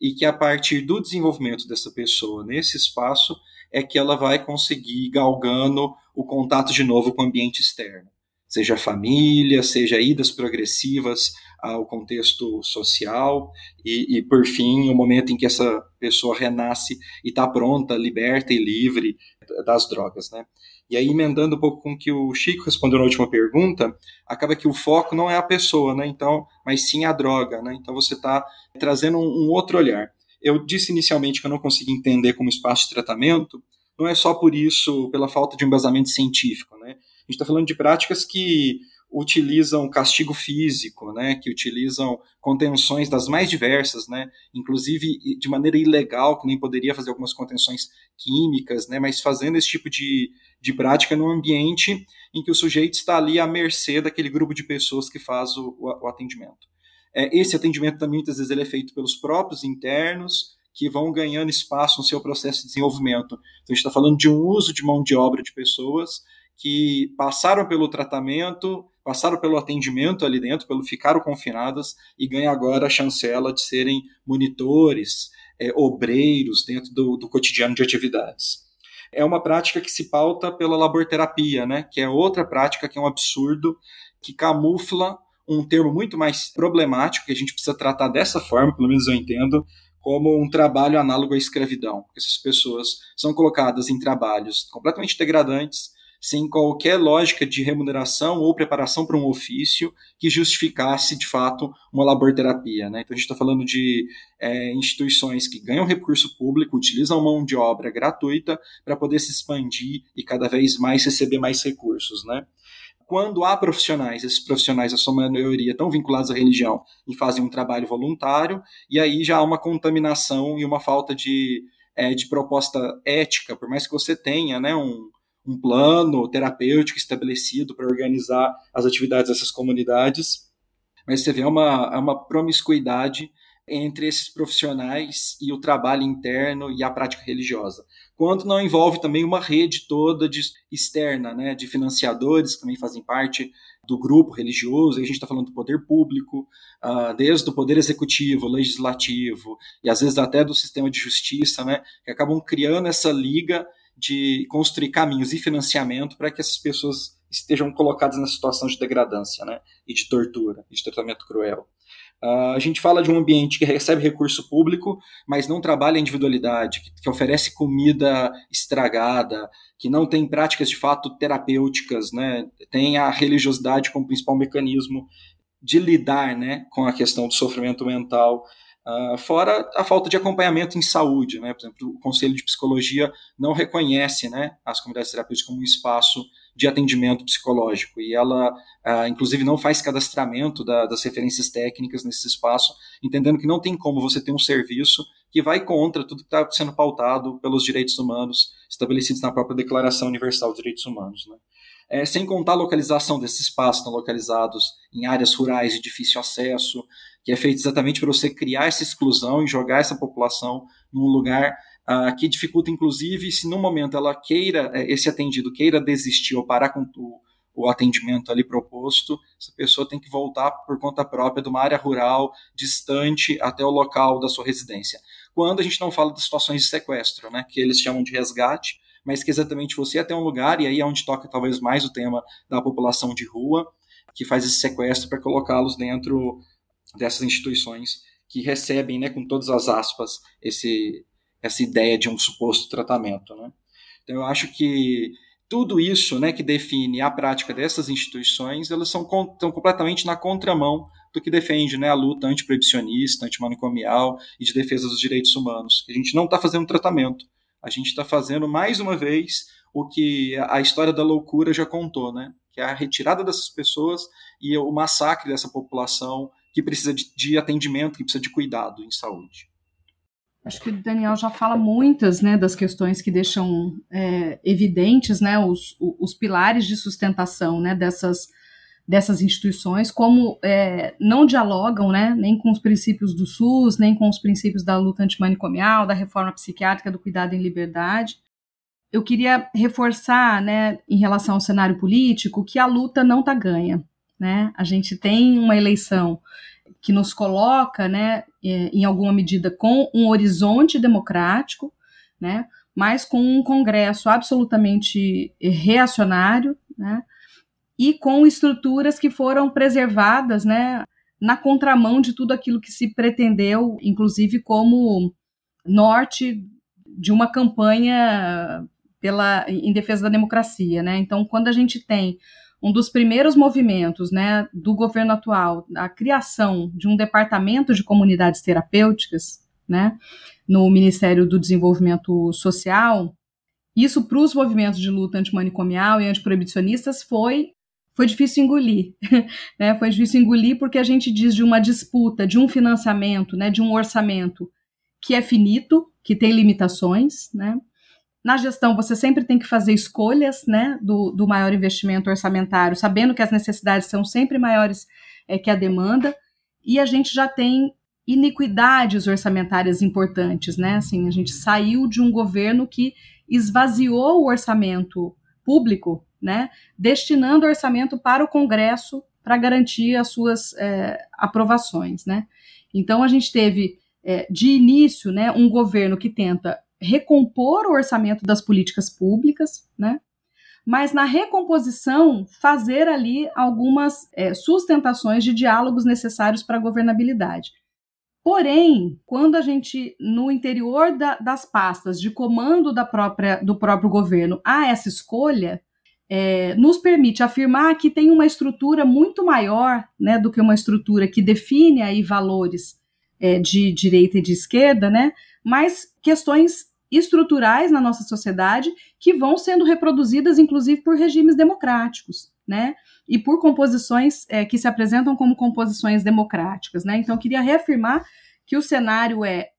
e que a partir do desenvolvimento dessa pessoa nesse espaço é que ela vai conseguir galgando o contato de novo com o ambiente externo seja família, seja idas progressivas ao contexto social e, e, por fim, o momento em que essa pessoa renasce e está pronta, liberta e livre das drogas, né? E aí, emendando um pouco com o que o Chico respondeu na última pergunta, acaba que o foco não é a pessoa, né? Então, mas sim a droga, né? Então, você está trazendo um, um outro olhar. Eu disse inicialmente que eu não consegui entender como espaço de tratamento, não é só por isso, pela falta de embasamento científico, né? A gente está falando de práticas que utilizam castigo físico, né, que utilizam contenções das mais diversas, né, inclusive de maneira ilegal, que nem poderia fazer algumas contenções químicas, né, mas fazendo esse tipo de, de prática num ambiente em que o sujeito está ali à mercê daquele grupo de pessoas que faz o, o, o atendimento. É, esse atendimento também, muitas vezes, ele é feito pelos próprios internos, que vão ganhando espaço no seu processo de desenvolvimento. Então, a gente está falando de um uso de mão de obra de pessoas que passaram pelo tratamento, passaram pelo atendimento ali dentro, pelo ficaram confinadas e ganham agora a chancela de serem monitores, é, obreiros dentro do, do cotidiano de atividades. É uma prática que se pauta pela laborterapia, né, que é outra prática que é um absurdo, que camufla um termo muito mais problemático, que a gente precisa tratar dessa forma, pelo menos eu entendo, como um trabalho análogo à escravidão. Essas pessoas são colocadas em trabalhos completamente degradantes, sem qualquer lógica de remuneração ou preparação para um ofício que justificasse, de fato, uma laborterapia. Né? Então, a gente está falando de é, instituições que ganham recurso público, utilizam mão de obra gratuita para poder se expandir e cada vez mais receber mais recursos. Né? quando há profissionais, esses profissionais, a sua maioria, estão vinculados à religião e fazem um trabalho voluntário, e aí já há uma contaminação e uma falta de, é, de proposta ética, por mais que você tenha né, um, um plano terapêutico estabelecido para organizar as atividades dessas comunidades, mas você vê uma, uma promiscuidade entre esses profissionais e o trabalho interno e a prática religiosa. Quando não envolve também uma rede toda de, externa, né, de financiadores que também fazem parte do grupo religioso, aí a gente está falando do poder público, uh, desde o poder executivo, legislativo, e às vezes até do sistema de justiça, né, que acabam criando essa liga de construir caminhos e financiamento para que essas pessoas estejam colocadas na situação de degradância né, e de tortura, de tratamento cruel. Uh, a gente fala de um ambiente que recebe recurso público, mas não trabalha a individualidade, que, que, oferece comida estragada, que não tem práticas de fato terapêuticas, né? tem a religiosidade como principal mecanismo de lidar né, com a questão do sofrimento mental. Uh, fora a falta de acompanhamento em saúde, né? por exemplo, o Conselho de Psicologia não reconhece né, as comunidades terapêuticas como um espaço de atendimento psicológico e ela, uh, inclusive, não faz cadastramento da, das referências técnicas nesse espaço, entendendo que não tem como você ter um serviço que vai contra tudo que está sendo pautado pelos direitos humanos estabelecidos na própria Declaração Universal de Direitos Humanos. Né? é, sem contar a localização desses espaços, estão localizados em áreas rurais de difícil acesso, que é feito exatamente para você criar essa exclusão e jogar essa população num lugar uh, que dificulta, inclusive, se no momento ela queira, é, esse atendido queira desistir ou parar com o, o atendimento ali proposto, essa pessoa tem que voltar por conta própria de uma área rural distante até o local da sua residência. Quando a gente não fala de situações de sequestro, né, que eles chamam de resgate, mas que exatamente você até um lugar, e aí é onde toca talvez mais o tema da população de rua, que faz esse sequestro para colocá-los dentro dessas instituições que recebem, né, com todas as aspas, esse, essa ideia de um suposto tratamento. Né? Então eu acho que tudo isso né, que define a prática dessas instituições, elas são, estão completamente na contramão do que defende né, a luta antiproibicionista, antimanicomial e de defesa dos direitos humanos. A gente não está fazendo tratamento, a gente está fazendo, mais uma vez, o que a história da loucura já contou, né? que é a retirada dessas pessoas e o massacre dessa população que precisa de, de atendimento, que precisa de cuidado em saúde. Acho que o Daniel já fala muitas né, das questões que deixam é, evidentes né, os, os pilares de sustentação né, dessas, dessas instituições, como é, não dialogam né, nem com os princípios do SUS, nem com os princípios da luta antimanicomial, da reforma psiquiátrica, do cuidado em liberdade. Eu queria reforçar, né, em relação ao cenário político, que a luta não está ganha. Né? A gente tem uma eleição que nos coloca, né, é, em alguma medida, com um horizonte democrático, né, mas com um Congresso absolutamente reacionário, né, e com estruturas que foram preservadas, né, na contramão de tudo aquilo que se pretendeu, inclusive como norte de uma campanha pela em defesa da democracia, né? Então, quando a gente tem um dos primeiros movimentos né, do governo atual, a criação de um departamento de comunidades terapêuticas né, no Ministério do Desenvolvimento Social, isso para os movimentos de luta antimanicomial e antiproibicionistas foi foi difícil engolir, né? Foi difícil engolir porque a gente diz de uma disputa, de um financiamento, né, de um orçamento que é finito, que tem limitações, né? Na gestão, você sempre tem que fazer escolhas né, do, do maior investimento orçamentário, sabendo que as necessidades são sempre maiores é, que a demanda, e a gente já tem iniquidades orçamentárias importantes, né? Assim, a gente saiu de um governo que esvaziou o orçamento público, né? Destinando orçamento para o Congresso para garantir as suas é, aprovações, né? Então a gente teve é, de início, né, um governo que tenta recompor o orçamento das políticas públicas, né? Mas na recomposição, fazer ali algumas é, sustentações de diálogos necessários para a governabilidade. Porém, quando a gente, no interior da, das pastas de comando da própria, do próprio governo, há essa escolha, é, nos permite afirmar que tem uma estrutura muito maior né, do que uma estrutura que define aí valores é, de direita e de esquerda, né, mas questões estruturais na nossa sociedade que vão sendo reproduzidas, inclusive, por regimes democráticos, né? E por composições é, que se apresentam como composições democráticas, né? Então, eu queria reafirmar que o cenário é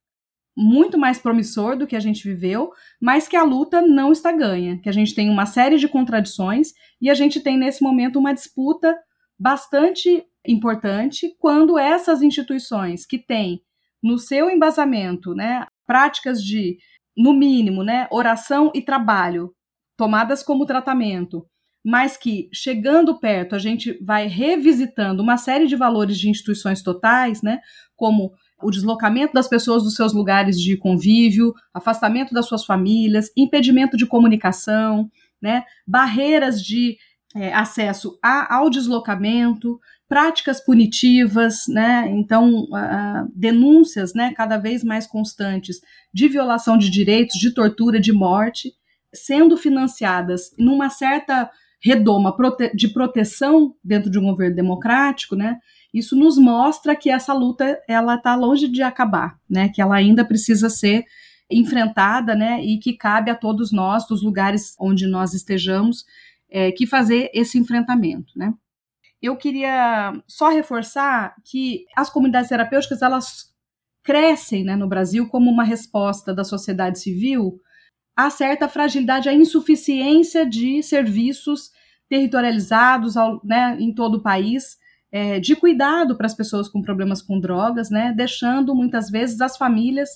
muito mais promissor do que a gente viveu, mas que a luta não está ganha, que a gente tem uma série de contradições e a gente tem nesse momento uma disputa bastante importante quando essas instituições que têm no seu embasamento, né, práticas de no mínimo, né, oração e trabalho, tomadas como tratamento, mas que chegando perto a gente vai revisitando uma série de valores de instituições totais, né, como o deslocamento das pessoas dos seus lugares de convívio, afastamento das suas famílias, impedimento de comunicação, né, barreiras de é, acesso a, ao deslocamento, práticas punitivas, né? Então, uh, denúncias, né, cada vez mais constantes de violação de direitos, de tortura, de morte, sendo financiadas numa certa redoma prote de proteção dentro de um governo democrático, né? Isso nos mostra que essa luta ela está longe de acabar, né? Que ela ainda precisa ser enfrentada, né? E que cabe a todos nós, dos lugares onde nós estejamos, é, que fazer esse enfrentamento, né? Eu queria só reforçar que as comunidades terapêuticas elas crescem né, no Brasil como uma resposta da sociedade civil a certa fragilidade, a insuficiência de serviços territorializados ao, né, em todo o país, é, de cuidado para as pessoas com problemas com drogas, né, deixando muitas vezes as famílias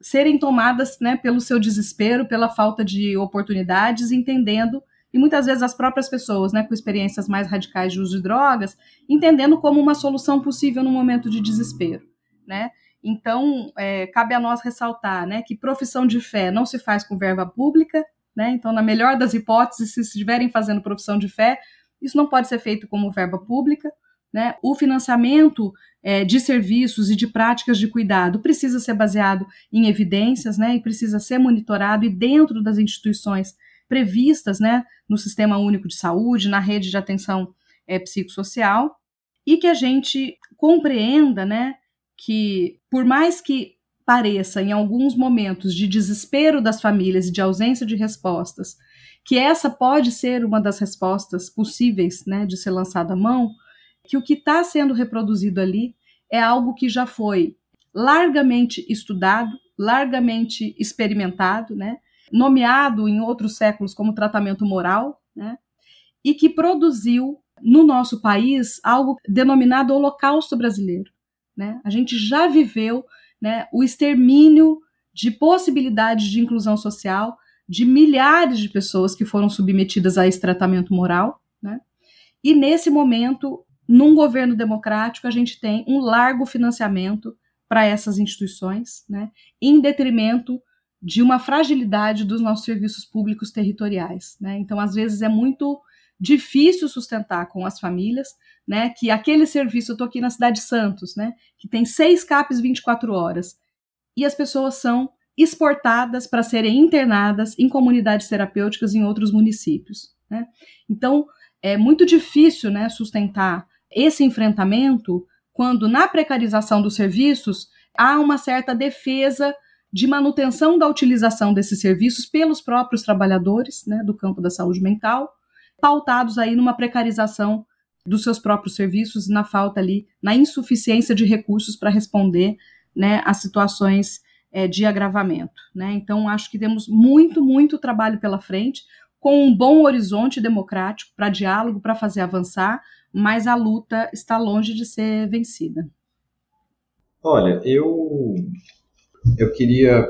serem tomadas né, pelo seu desespero, pela falta de oportunidades, entendendo, e muitas vezes as próprias pessoas né, com experiências mais radicais de uso de drogas, entendendo como uma solução possível no momento de desespero. Né? Então, é, cabe a nós ressaltar né, que profissão de fé não se faz com verba pública, né? então, na melhor das hipóteses, se estiverem fazendo profissão de fé, isso não pode ser feito como verba pública. Né? O financiamento é, de serviços e de práticas de cuidado precisa ser baseado em evidências né? e precisa ser monitorado e dentro das instituições previstas né? no Sistema Único de Saúde, na rede de atenção é, psicossocial, e que a gente compreenda né, que, por mais que pareça, em alguns momentos de desespero das famílias e de ausência de respostas, que essa pode ser uma das respostas possíveis né, de ser lançada à mão, que o que está sendo reproduzido ali é algo que já foi largamente estudado, largamente experimentado, né? Nomeado em outros séculos como tratamento moral, né? e que produziu no nosso país algo denominado Holocausto Brasileiro. Né? A gente já viveu né, o extermínio de possibilidades de inclusão social de milhares de pessoas que foram submetidas a esse tratamento moral. Né? E nesse momento, num governo democrático, a gente tem um largo financiamento para essas instituições, né, em detrimento de uma fragilidade dos nossos serviços públicos territoriais. Né? Então, às vezes, é muito difícil sustentar com as famílias, né, que aquele serviço, eu estou aqui na cidade de Santos, né, que tem seis CAPs 24 horas, e as pessoas são exportadas para serem internadas em comunidades terapêuticas em outros municípios. Né? Então, é muito difícil né, sustentar esse enfrentamento quando, na precarização dos serviços, há uma certa defesa de manutenção da utilização desses serviços pelos próprios trabalhadores né, do campo da saúde mental, pautados aí numa precarização dos seus próprios serviços, na falta ali, na insuficiência de recursos para responder né, às situações é, de agravamento. Né? Então, acho que temos muito, muito trabalho pela frente, com um bom horizonte democrático para diálogo, para fazer avançar, mas a luta está longe de ser vencida. Olha, eu eu queria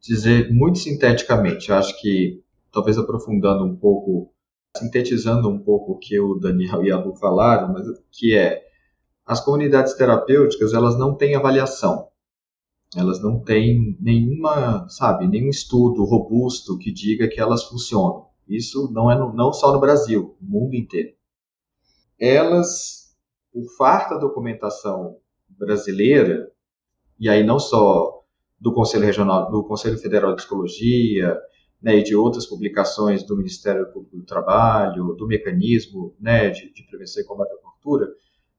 dizer muito sinteticamente, acho que talvez aprofundando um pouco, sintetizando um pouco o que o Daniel e a Lu falaram, mas que é as comunidades terapêuticas, elas não têm avaliação. Elas não têm nenhuma, sabe, nenhum estudo robusto que diga que elas funcionam. Isso não é no, não só no Brasil, no mundo inteiro elas, por farta documentação brasileira, e aí não só do Conselho Regional, do Conselho Federal de Psicologia, né, e de outras publicações do Ministério Público do Trabalho, do mecanismo né, de, de prevenção e combate à tortura,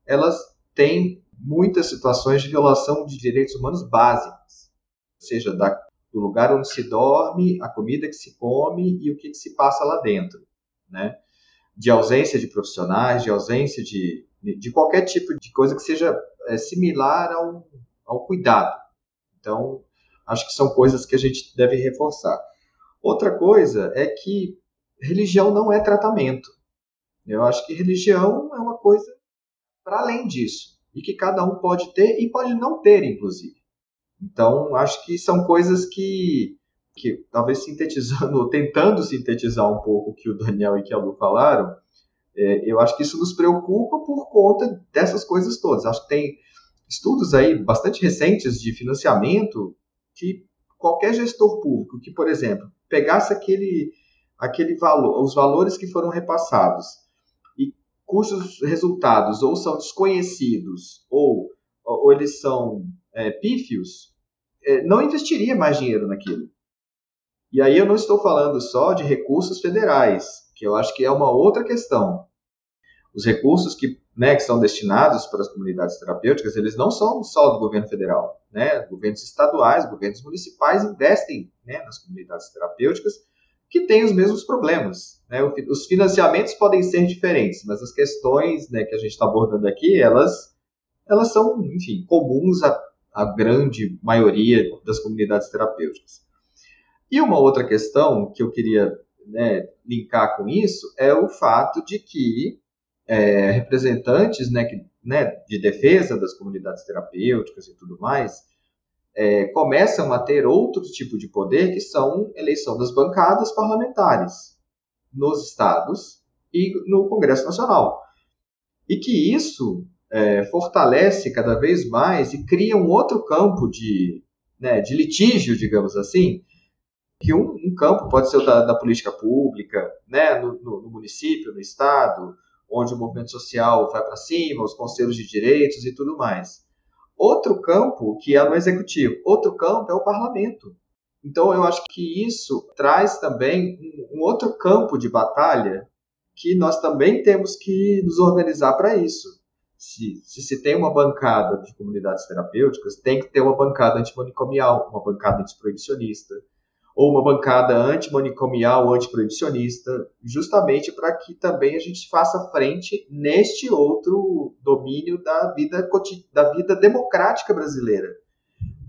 elas têm muitas situações de violação de direitos humanos básicos, seja da, do lugar onde se dorme, a comida que se come e o que, que se passa lá dentro, né? de ausência de profissionais, de ausência de, de qualquer tipo de coisa que seja é, similar ao, ao cuidado. Então, acho que são coisas que a gente deve reforçar. Outra coisa é que religião não é tratamento. Eu acho que religião é uma coisa para além disso e que cada um pode ter e pode não ter, inclusive. Então, acho que são coisas que que talvez sintetizando, ou tentando sintetizar um pouco o que o Daniel e que a Lu falaram, é, eu acho que isso nos preocupa por conta dessas coisas todas. Acho que tem estudos aí bastante recentes de financiamento que qualquer gestor público que, por exemplo, pegasse aquele, aquele valor, os valores que foram repassados e cujos resultados ou são desconhecidos ou, ou eles são é, pífios, é, não investiria mais dinheiro naquilo. E aí eu não estou falando só de recursos federais, que eu acho que é uma outra questão. Os recursos que, né, que são destinados para as comunidades terapêuticas, eles não são só do governo federal. Né? Governos estaduais, governos municipais investem né, nas comunidades terapêuticas que têm os mesmos problemas. Né? Os financiamentos podem ser diferentes, mas as questões né, que a gente está abordando aqui, elas, elas são, enfim, comuns à, à grande maioria das comunidades terapêuticas. E uma outra questão que eu queria né, linkar com isso é o fato de que é, representantes né, que, né, de defesa das comunidades terapêuticas e tudo mais é, começam a ter outro tipo de poder que são eleição das bancadas parlamentares nos estados e no Congresso Nacional. E que isso é, fortalece cada vez mais e cria um outro campo de, né, de litígio, digamos assim, que um, um campo pode ser o da, da política pública, né, no, no, no, município, no estado, onde o movimento social vai para cima, os conselhos de direitos e tudo mais. Outro campo, que é no executivo, outro campo é o parlamento. Então, eu acho que isso traz também um, outro campo de batalha que nós também temos que nos organizar para isso. Se, se, se tem uma bancada de comunidades terapêuticas, tem que ter uma bancada antimanicomial, uma bancada antiproibicionista, ou uma bancada antimanicomial, antiproibicionista, justamente para que também a gente faça frente neste outro domínio da vida, da vida democrática brasileira.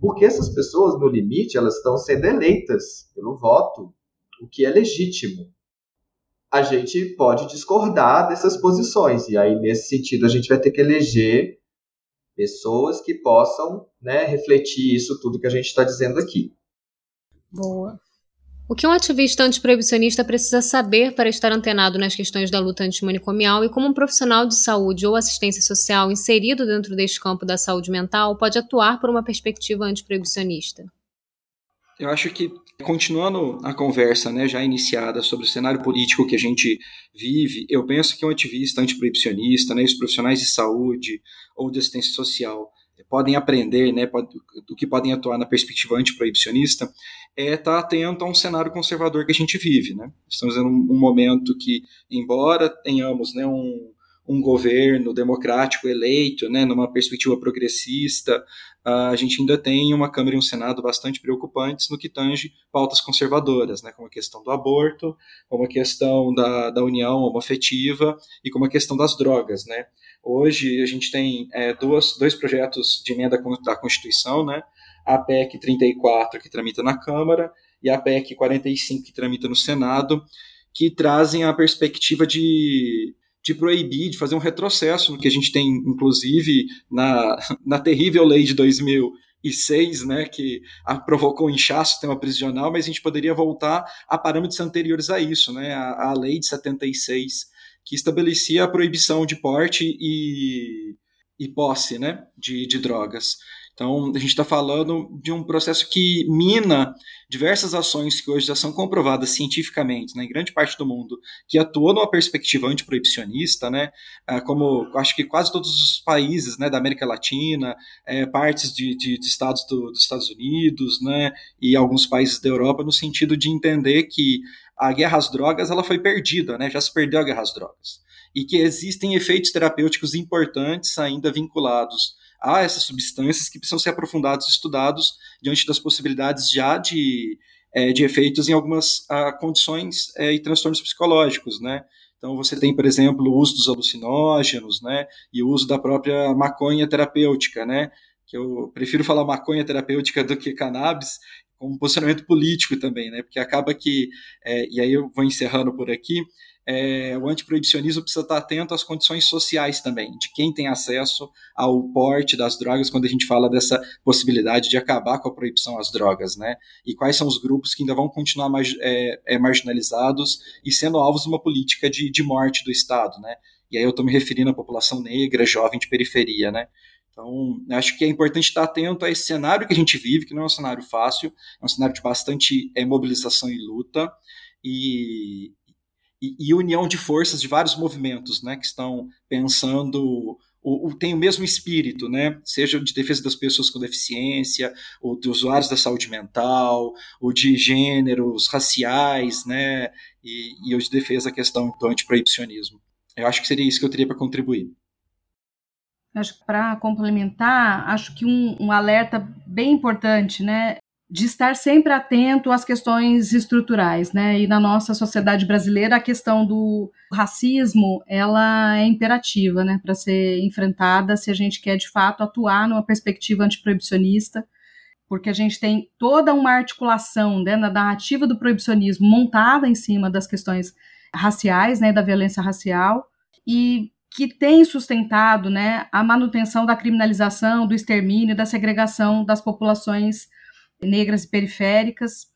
Porque essas pessoas, no limite, elas estão sendo eleitas pelo voto, o que é legítimo. A gente pode discordar dessas posições, e aí, nesse sentido, a gente vai ter que eleger pessoas que possam né, refletir isso tudo que a gente está dizendo aqui. Boa. O que um ativista antiproibicionista precisa saber para estar antenado nas questões da luta antimanicomial e como um profissional de saúde ou assistência social inserido dentro deste campo da saúde mental pode atuar por uma perspectiva antiproibicionista? Eu acho que, continuando a conversa né, já iniciada sobre o cenário político que a gente vive, eu penso que um ativista antiproibicionista, né, os profissionais de saúde ou de assistência social, podem aprender, né, do que podem atuar na perspectiva antiproibicionista, é estar atento a um cenário conservador que a gente vive. Né? Estamos em um, momento que, embora tenhamos né, um, um governo democrático eleito, né, numa perspectiva progressista, a gente ainda tem uma Câmara e um Senado bastante preocupantes no que tange pautas conservadoras, né, como a questão do aborto, como a questão da, da união homofetiva e como a questão das drogas. Né. Hoje a gente tem é, duas, dois projetos de emenda da Constituição, né, a PEC 34, que tramita na Câmara, e a PEC 45, que tramita no Senado, que trazem a perspectiva de, de proibir, de fazer um retrocesso no que a gente tem, inclusive, na, na terrível lei de 2006, né, que provocou um inchaço do sistema prisional, mas a gente poderia voltar a parâmetros anteriores a isso, né, a, a lei de 76, que estabelecia a proibição de porte e, e posse né, de, de drogas. Então, a gente está falando de um processo que mina diversas ações que hoje já são comprovadas cientificamente, né, em grande parte do mundo, que atuam numa perspectiva antiproibicionista, né, ah, como acho que quase todos os países né, da América Latina, é, partes de, de, de estados do, dos Estados Unidos né, e alguns países da Europa, no sentido de entender que a guerra às drogas ela foi perdida, né, já se perdeu a guerra às drogas, e que existem efeitos terapêuticos importantes ainda vinculados a essas substâncias que precisam ser aprofundados e estudados diante das possibilidades já de, é, de efeitos em algumas a, ah, condições é, e transtornos psicológicos, né? Então você tem, por exemplo, o uso dos alucinógenos, né? E o uso da própria maconha terapêutica, né? Que eu prefiro falar maconha terapêutica do que cannabis, como posicionamento político também, né? Porque acaba que, é, e aí eu vou encerrando por aqui, é, o antiproibicionismo precisa estar atento às condições sociais também, de quem tem acesso ao porte das drogas, quando a gente fala dessa possibilidade de acabar com a proibição às drogas, né? E quais são os grupos que ainda vão continuar é, é, marginalizados e sendo alvos de uma política de, de morte do Estado, né? E aí eu estou me referindo à população negra, jovem de periferia, né? Então, acho que é importante estar atento a esse cenário que a gente vive, que não é um cenário fácil, é um cenário de bastante é, mobilização e luta, e, e, e, união de forças de vários movimentos, né, que estão pensando o, tem o mesmo espírito, né? Seja de defesa das pessoas com deficiência, ou de usuários da saúde mental, ou de gêneros raciais, né? E, e de defesa da questão do antiproibicionismo. Eu acho que seria isso que eu teria para contribuir. Acho que para complementar, acho que um, um alerta bem importante, né, de estar sempre atento às questões estruturais, né? E na nossa sociedade brasileira a questão do racismo ela é imperativa, né, para ser enfrentada se a gente quer de fato atuar numa perspectiva antiproibicionista, porque a gente tem toda uma articulação né, na narrativa do proibicionismo montada em cima das questões raciais, né, da violência racial, e que tem sustentado né, a manutenção da criminalização, do extermínio, da segregação das populações negras e periféricas.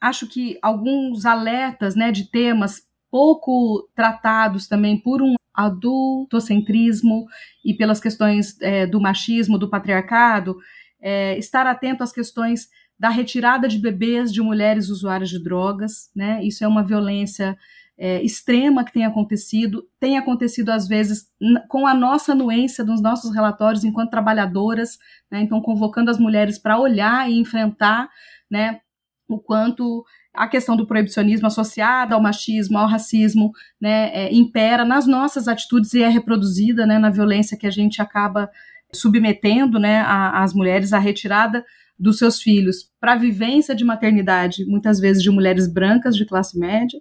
Acho que alguns alertas né, de temas pouco tratados também por um adultocentrismo e pelas questões é, do machismo, do patriarcado, é, estar atento às questões da retirada de bebês de mulheres usuárias de drogas, né? Isso é uma violência é, extrema que tem acontecido, tem acontecido às vezes com a nossa anuência dos nossos relatórios enquanto trabalhadoras, né? Então convocando as mulheres para olhar e enfrentar, né? O quanto a questão do proibicionismo associada ao machismo, ao racismo, né, é, impera nas nossas atitudes e é reproduzida, né, na violência que a gente acaba submetendo né, a, as mulheres à retirada dos seus filhos para a vivência de maternidade, muitas vezes de mulheres brancas de classe média.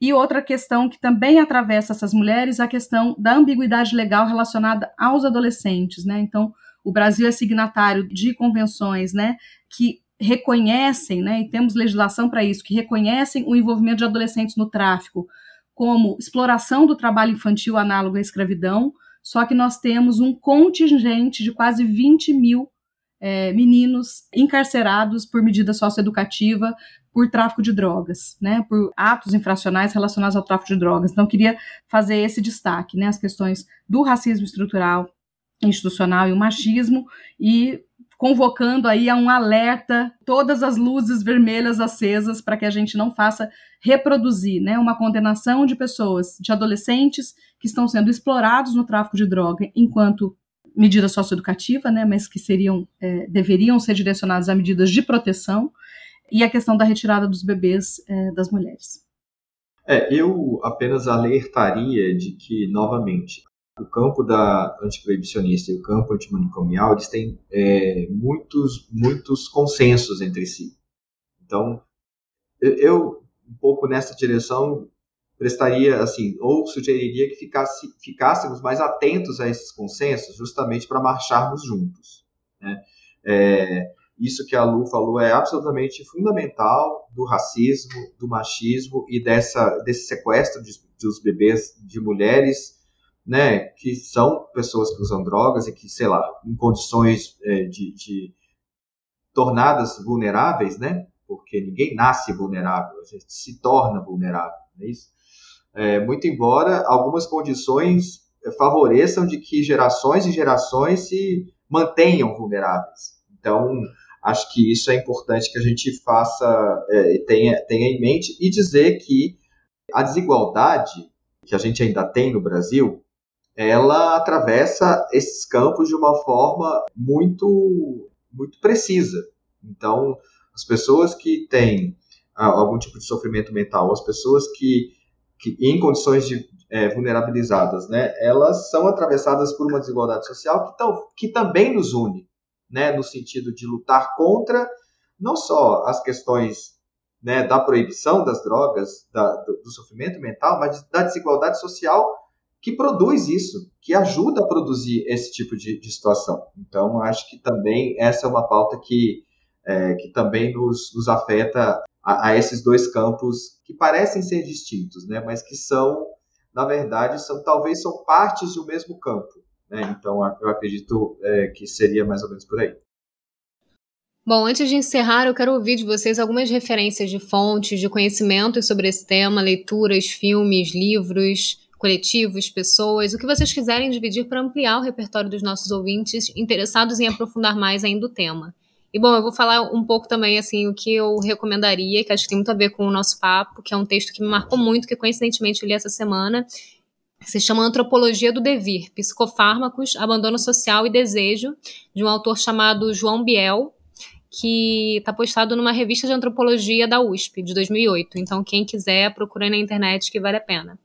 E outra questão que também atravessa essas mulheres, a questão da ambiguidade legal relacionada aos adolescentes. Né? Então, o Brasil é signatário de convenções né, que reconhecem, né, e temos legislação para isso, que reconhecem o envolvimento de adolescentes no tráfico como exploração do trabalho infantil análogo à escravidão, só que nós temos um contingente de quase 20 mil é, meninos encarcerados por medida socioeducativa por tráfico de drogas, né, por atos infracionais relacionados ao tráfico de drogas. Então, queria fazer esse destaque, né, as questões do racismo estrutural, institucional e o machismo, e convocando aí a um alerta, todas as luzes vermelhas acesas para que a gente não faça reproduzir, né, uma condenação de pessoas, de adolescentes que estão sendo explorados no tráfico de droga enquanto medida socioeducativa, né, mas que seriam, é, deveriam ser direcionadas a medidas de proteção, e a questão da retirada dos bebês é, das mulheres. É, eu apenas alertaria de que, novamente, o campo da antiproibicionista e o campo antimanicomial, eles têm é, muitos, muitos consensos entre si. Então, eu, um pouco nessa direção, prestaria, assim, ou sugeriria que ficasse, ficássemos mais atentos a esses consensos, justamente para marcharmos juntos. Né? É, isso que a Lu falou é absolutamente fundamental do racismo, do machismo e dessa, desse sequestro de, dos bebês de mulheres né, que são pessoas que usam drogas e que, sei lá, em condições é, de, de, tornadas vulneráveis, né, porque ninguém nasce vulnerável, a gente se torna vulnerável, não é isso? É, muito embora algumas condições favoreçam de que gerações e gerações se mantenham vulneráveis. Então, acho que isso é importante que a gente faça é, tenha, tenha em mente e dizer que a desigualdade que a gente ainda tem no Brasil, ela atravessa esses campos de uma forma muito, muito precisa. Então, as pessoas que têm ah, algum tipo de sofrimento mental, as pessoas que, que em condições de é, vulnerabilizadas, né, elas são atravessadas por uma desigualdade social que, tão, que também nos une, né, no sentido de lutar contra não só as questões né, da proibição das drogas, da, do, do sofrimento mental, mas da desigualdade social que produz isso, que ajuda a produzir esse tipo de, de situação. Então, acho que também essa é uma pauta que, é, que também nos, nos afeta a, a, esses dois campos que parecem ser distintos, né, mas que são, na verdade, são talvez são partes do mesmo campo. Né? Então, eu acredito é, que seria mais ou menos por aí. Bom, antes de encerrar, eu quero ouvir de vocês algumas referências de fontes, de conhecimentos sobre esse tema, leituras, filmes, livros, coletivos, pessoas, o que vocês quiserem dividir para ampliar o repertório dos nossos ouvintes interessados em aprofundar mais ainda o tema. E bom, eu vou falar um pouco também assim o que eu recomendaria, que acho que tem muito a ver com o nosso papo, que é um texto que me marcou muito, que coincidentemente eu li essa semana. Se chama Antropologia do Devir, Psicofármacos, Abandono Social e Desejo, de um autor chamado João Biel, que está postado numa revista de antropologia da USP, de 2008. Então, quem quiser, procure na internet que vale a pena.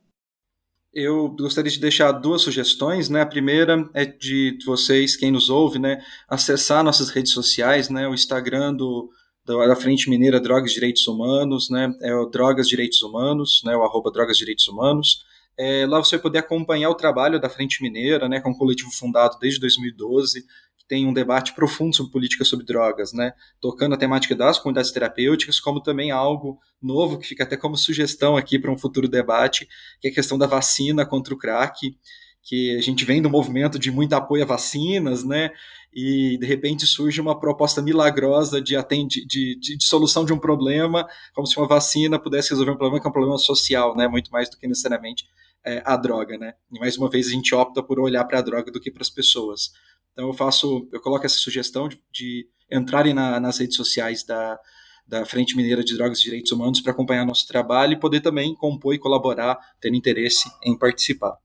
Eu gostaria de deixar duas sugestões, né? A primeira é de vocês, quem nos ouve, né, acessar nossas redes sociais, né? O Instagram do, da Frente Mineira Drogas Direitos Humanos, né? É o Drogas Direitos Humanos, né? O arroba Drogas Direitos Humanos. É, lá você vai poder acompanhar o trabalho da Frente Mineira, né? Que é um coletivo fundado desde 2012, que tem um debate profundo sobre política sobre drogas, né? Tocando a temática das comunidades terapêuticas, como também algo novo que fica até como sugestão aqui para um futuro debate, que é a questão da vacina contra o crack, que a gente vem do movimento de muito apoio a vacinas, né? E de repente surge uma proposta milagrosa de, atende, de, de, de, solução de um problema, como se uma vacina pudesse resolver um problema que é um problema social, né? Muito mais do que necessariamente é, a droga, né? E mais uma vez a gente opta por olhar para a droga do que para as pessoas. Então eu faço, eu coloco essa sugestão de, de entrarem na, nas redes sociais da, da Frente Mineira de Drogas e Direitos Humanos para acompanhar nosso trabalho e poder também compor e colaborar, ter interesse em participar.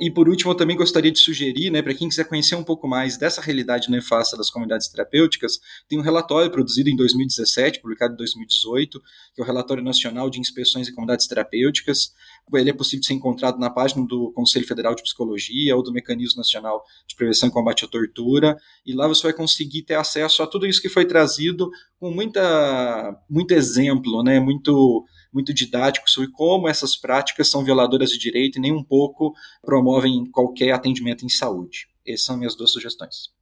E por último, eu também gostaria de sugerir, né, para quem quiser conhecer um pouco mais dessa realidade nefasta das comunidades terapêuticas, tem um relatório produzido em 2017, publicado em 2018, que é o Relatório Nacional de Inspeções em Comunidades Terapêuticas. Ele é possível ser encontrado na página do Conselho Federal de Psicologia ou do Mecanismo Nacional de Prevenção e Combate à Tortura, e lá você vai conseguir ter acesso a tudo isso que foi trazido com muita, muito exemplo, né, muito muito didático sobre como essas práticas são violadoras de direito e nem um pouco promovem qualquer atendimento em saúde. Essas são minhas duas sugestões.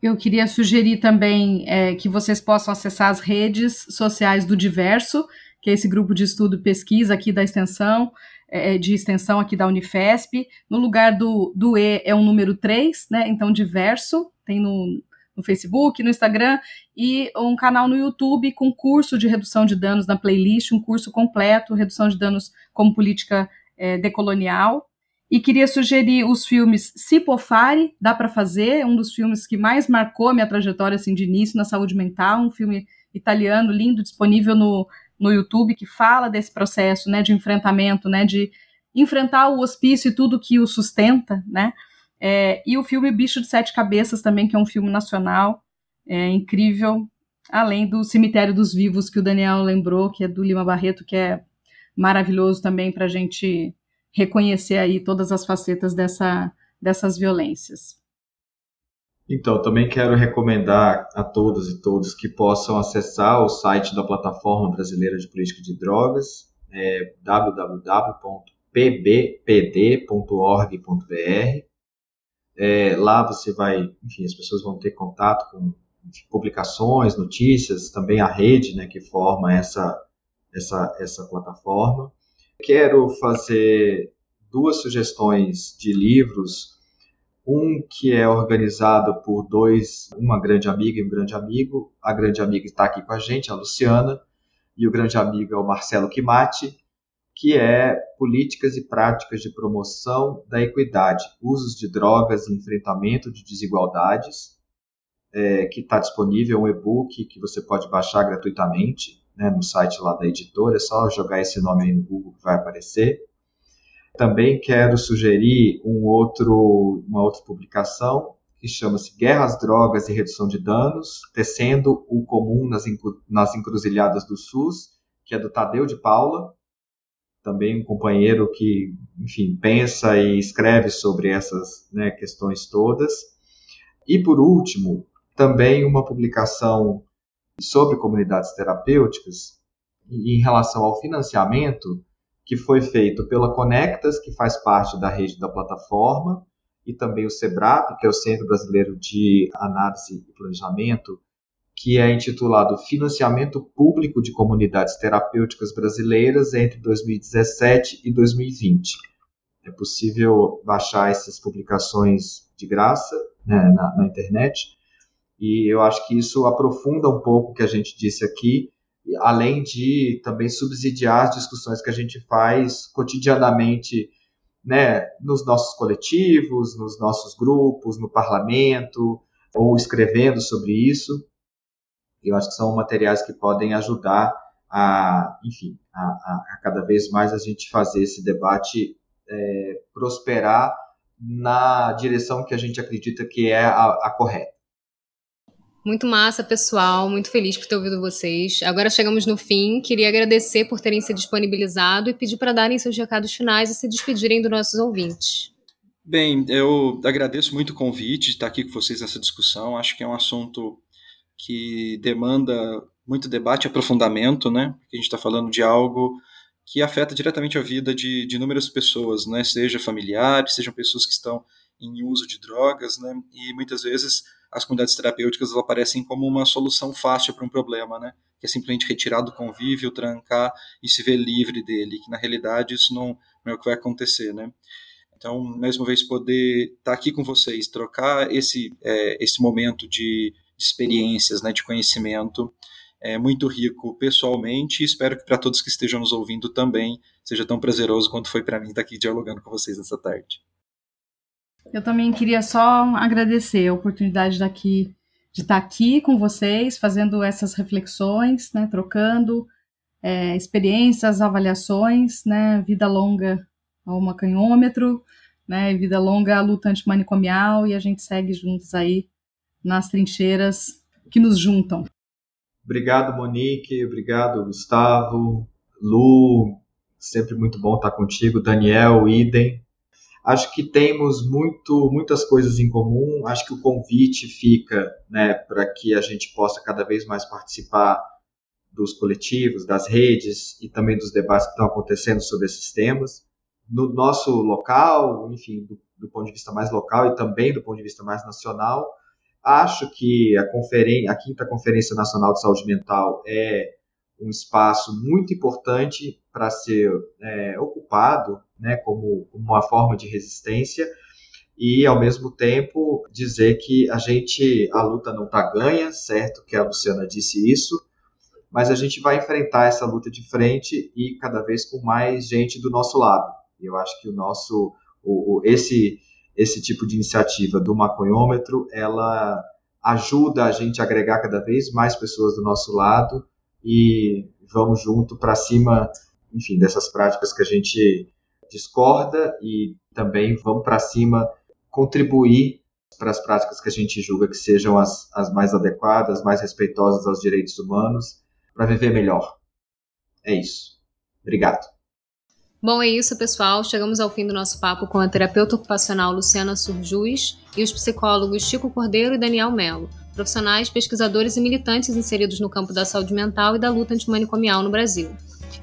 Eu queria sugerir também é, que vocês possam acessar as redes sociais do Diverso, que é esse grupo de estudo e pesquisa aqui da extensão, é, de extensão aqui da Unifesp. No lugar do, do E é o número 3, né? Então, Diverso, tem no, no Facebook, no Instagram e um canal no YouTube com curso de redução de danos na playlist, um curso completo, redução de danos como política é, decolonial. E queria sugerir os filmes Cipofare, dá para fazer, um dos filmes que mais marcou minha trajetória assim, de início na saúde mental, um filme italiano lindo, disponível no, no YouTube, que fala desse processo né, de enfrentamento, né, de enfrentar o hospício e tudo que o sustenta, né? É, e o filme Bicho de Sete Cabeças também, que é um filme nacional, é incrível, além do Cemitério dos Vivos, que o Daniel lembrou, que é do Lima Barreto, que é maravilhoso também para a gente reconhecer aí todas as facetas dessa, dessas violências. Então, também quero recomendar a todos e todos que possam acessar o site da Plataforma Brasileira de Política de Drogas, é www.pbpd.org.br. É, lá você vai, enfim, as pessoas vão ter contato com publicações, notícias, também a rede né, que forma essa, essa, essa plataforma. Quero fazer duas sugestões de livros. Um que é organizado por dois, uma grande amiga e um grande amigo. A grande amiga está aqui com a gente, a Luciana, e o grande amigo é o Marcelo Quimati que é Políticas e Práticas de Promoção da Equidade, Usos de Drogas e Enfrentamento de Desigualdades, é, que está disponível, um e-book que você pode baixar gratuitamente né, no site lá da editora, é só jogar esse nome aí no Google que vai aparecer. Também quero sugerir um outro, uma outra publicação que chama-se Guerras, Drogas e Redução de Danos, Tecendo o Comum nas, nas Encruzilhadas do SUS, que é do Tadeu de Paula, também um companheiro que, enfim, pensa e escreve sobre essas né, questões todas. E, por último, também uma publicação sobre comunidades terapêuticas em relação ao financiamento que foi feito pela Conectas, que faz parte da rede da plataforma, e também o SEBRAP, que é o Centro Brasileiro de Análise e Planejamento, que é intitulado Financiamento Público de Comunidades Terapêuticas Brasileiras entre 2017 e 2020. É possível baixar essas publicações de graça né, na, na internet, e eu acho que isso aprofunda um pouco o que a gente disse aqui, além de também subsidiar as discussões que a gente faz cotidianamente né, nos nossos coletivos, nos nossos grupos, no parlamento, ou escrevendo sobre isso. Eu acho que são materiais que podem ajudar a, enfim, a, a, a cada vez mais a gente fazer esse debate é, prosperar na direção que a gente acredita que é a, a correta. Muito massa, pessoal. Muito feliz por ter ouvido vocês. Agora chegamos no fim. Queria agradecer por terem se disponibilizado e pedir para darem seus recados finais e se despedirem dos nossos ouvintes. Bem, eu agradeço muito o convite de estar aqui com vocês nessa discussão. Acho que é um assunto que demanda muito debate e aprofundamento, né? Porque a gente está falando de algo que afeta diretamente a vida de, de inúmeras pessoas, né? Seja familiares, sejam pessoas que estão em uso de drogas, né? E muitas vezes as comunidades terapêuticas aparecem como uma solução fácil para um problema, né? Que é simplesmente retirar do convívio, trancar e se ver livre dele, que na realidade isso não, não é o que vai acontecer, né? Então, mais uma vez, poder estar aqui com vocês, trocar esse, é, esse momento de, de experiências, né, de conhecimento, é muito rico pessoalmente e espero que para todos que estejam nos ouvindo também seja tão prazeroso quanto foi para mim estar aqui dialogando com vocês nessa tarde. Eu também queria só agradecer a oportunidade daqui, de estar aqui com vocês, fazendo essas reflexões, né, trocando é, experiências, avaliações, né, vida longa ao macanhômetro, né, vida longa à luta antimanicomial, e a gente segue juntos aí nas trincheiras que nos juntam. Obrigado, Monique, obrigado, Gustavo, Lu, sempre muito bom estar contigo, Daniel, idem. Acho que temos muito, muitas coisas em comum. Acho que o convite fica né, para que a gente possa cada vez mais participar dos coletivos, das redes e também dos debates que estão acontecendo sobre esses temas. No nosso local, enfim, do, do ponto de vista mais local e também do ponto de vista mais nacional, acho que a, a quinta Conferência Nacional de Saúde Mental é um espaço muito importante para ser é, ocupado né, como uma forma de resistência e, ao mesmo tempo, dizer que a gente, a luta não está ganha, certo que a Luciana disse isso, mas a gente vai enfrentar essa luta de frente e cada vez com mais gente do nosso lado. Eu acho que o nosso, o, o, esse, esse tipo de iniciativa do maconhômetro, ela ajuda a gente a agregar cada vez mais pessoas do nosso lado e vamos junto para cima, enfim, dessas práticas que a gente discorda e também vamos para cima contribuir para as práticas que a gente julga que sejam as, as mais adequadas, mais respeitosas aos direitos humanos, para viver melhor. É isso. Obrigado. Bom, é isso, pessoal. Chegamos ao fim do nosso papo com a terapeuta ocupacional Luciana Surjus e os psicólogos Chico Cordeiro e Daniel Melo profissionais, pesquisadores e militantes inseridos no campo da saúde mental e da luta antimanicomial no Brasil.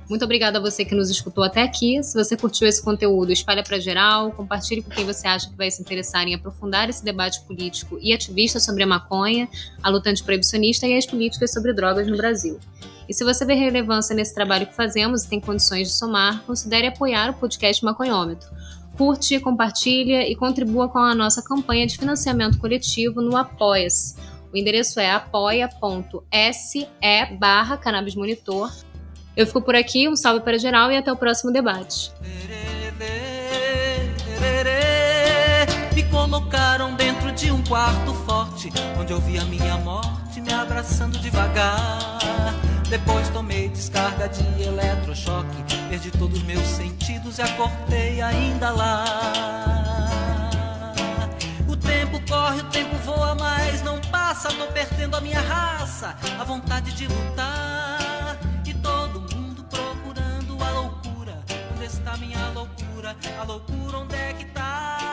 Muito obrigada a você que nos escutou até aqui. Se você curtiu esse conteúdo, espalhe para geral, compartilhe com quem você acha que vai se interessar em aprofundar esse debate político e ativista sobre a maconha, a luta antiproibicionista e as políticas sobre drogas no Brasil. E se você vê relevância nesse trabalho que fazemos e tem condições de somar, considere apoiar o podcast Maconhômetro. Curte, compartilha e contribua com a nossa campanha de financiamento coletivo no Apoia-se o endereço é apoia.se barra Cannabis Monitor. Eu fico por aqui, um salve para geral e até o próximo debate. Me colocaram dentro de um quarto forte, onde eu vi a minha morte me abraçando devagar. Depois tomei descarga de eletrochoque, perdi todos meus sentidos e acordei ainda lá tempo corre, o tempo voa, mas não passa. Tô perdendo a minha raça, a vontade de lutar. minha loucura, a loucura onde é que tá?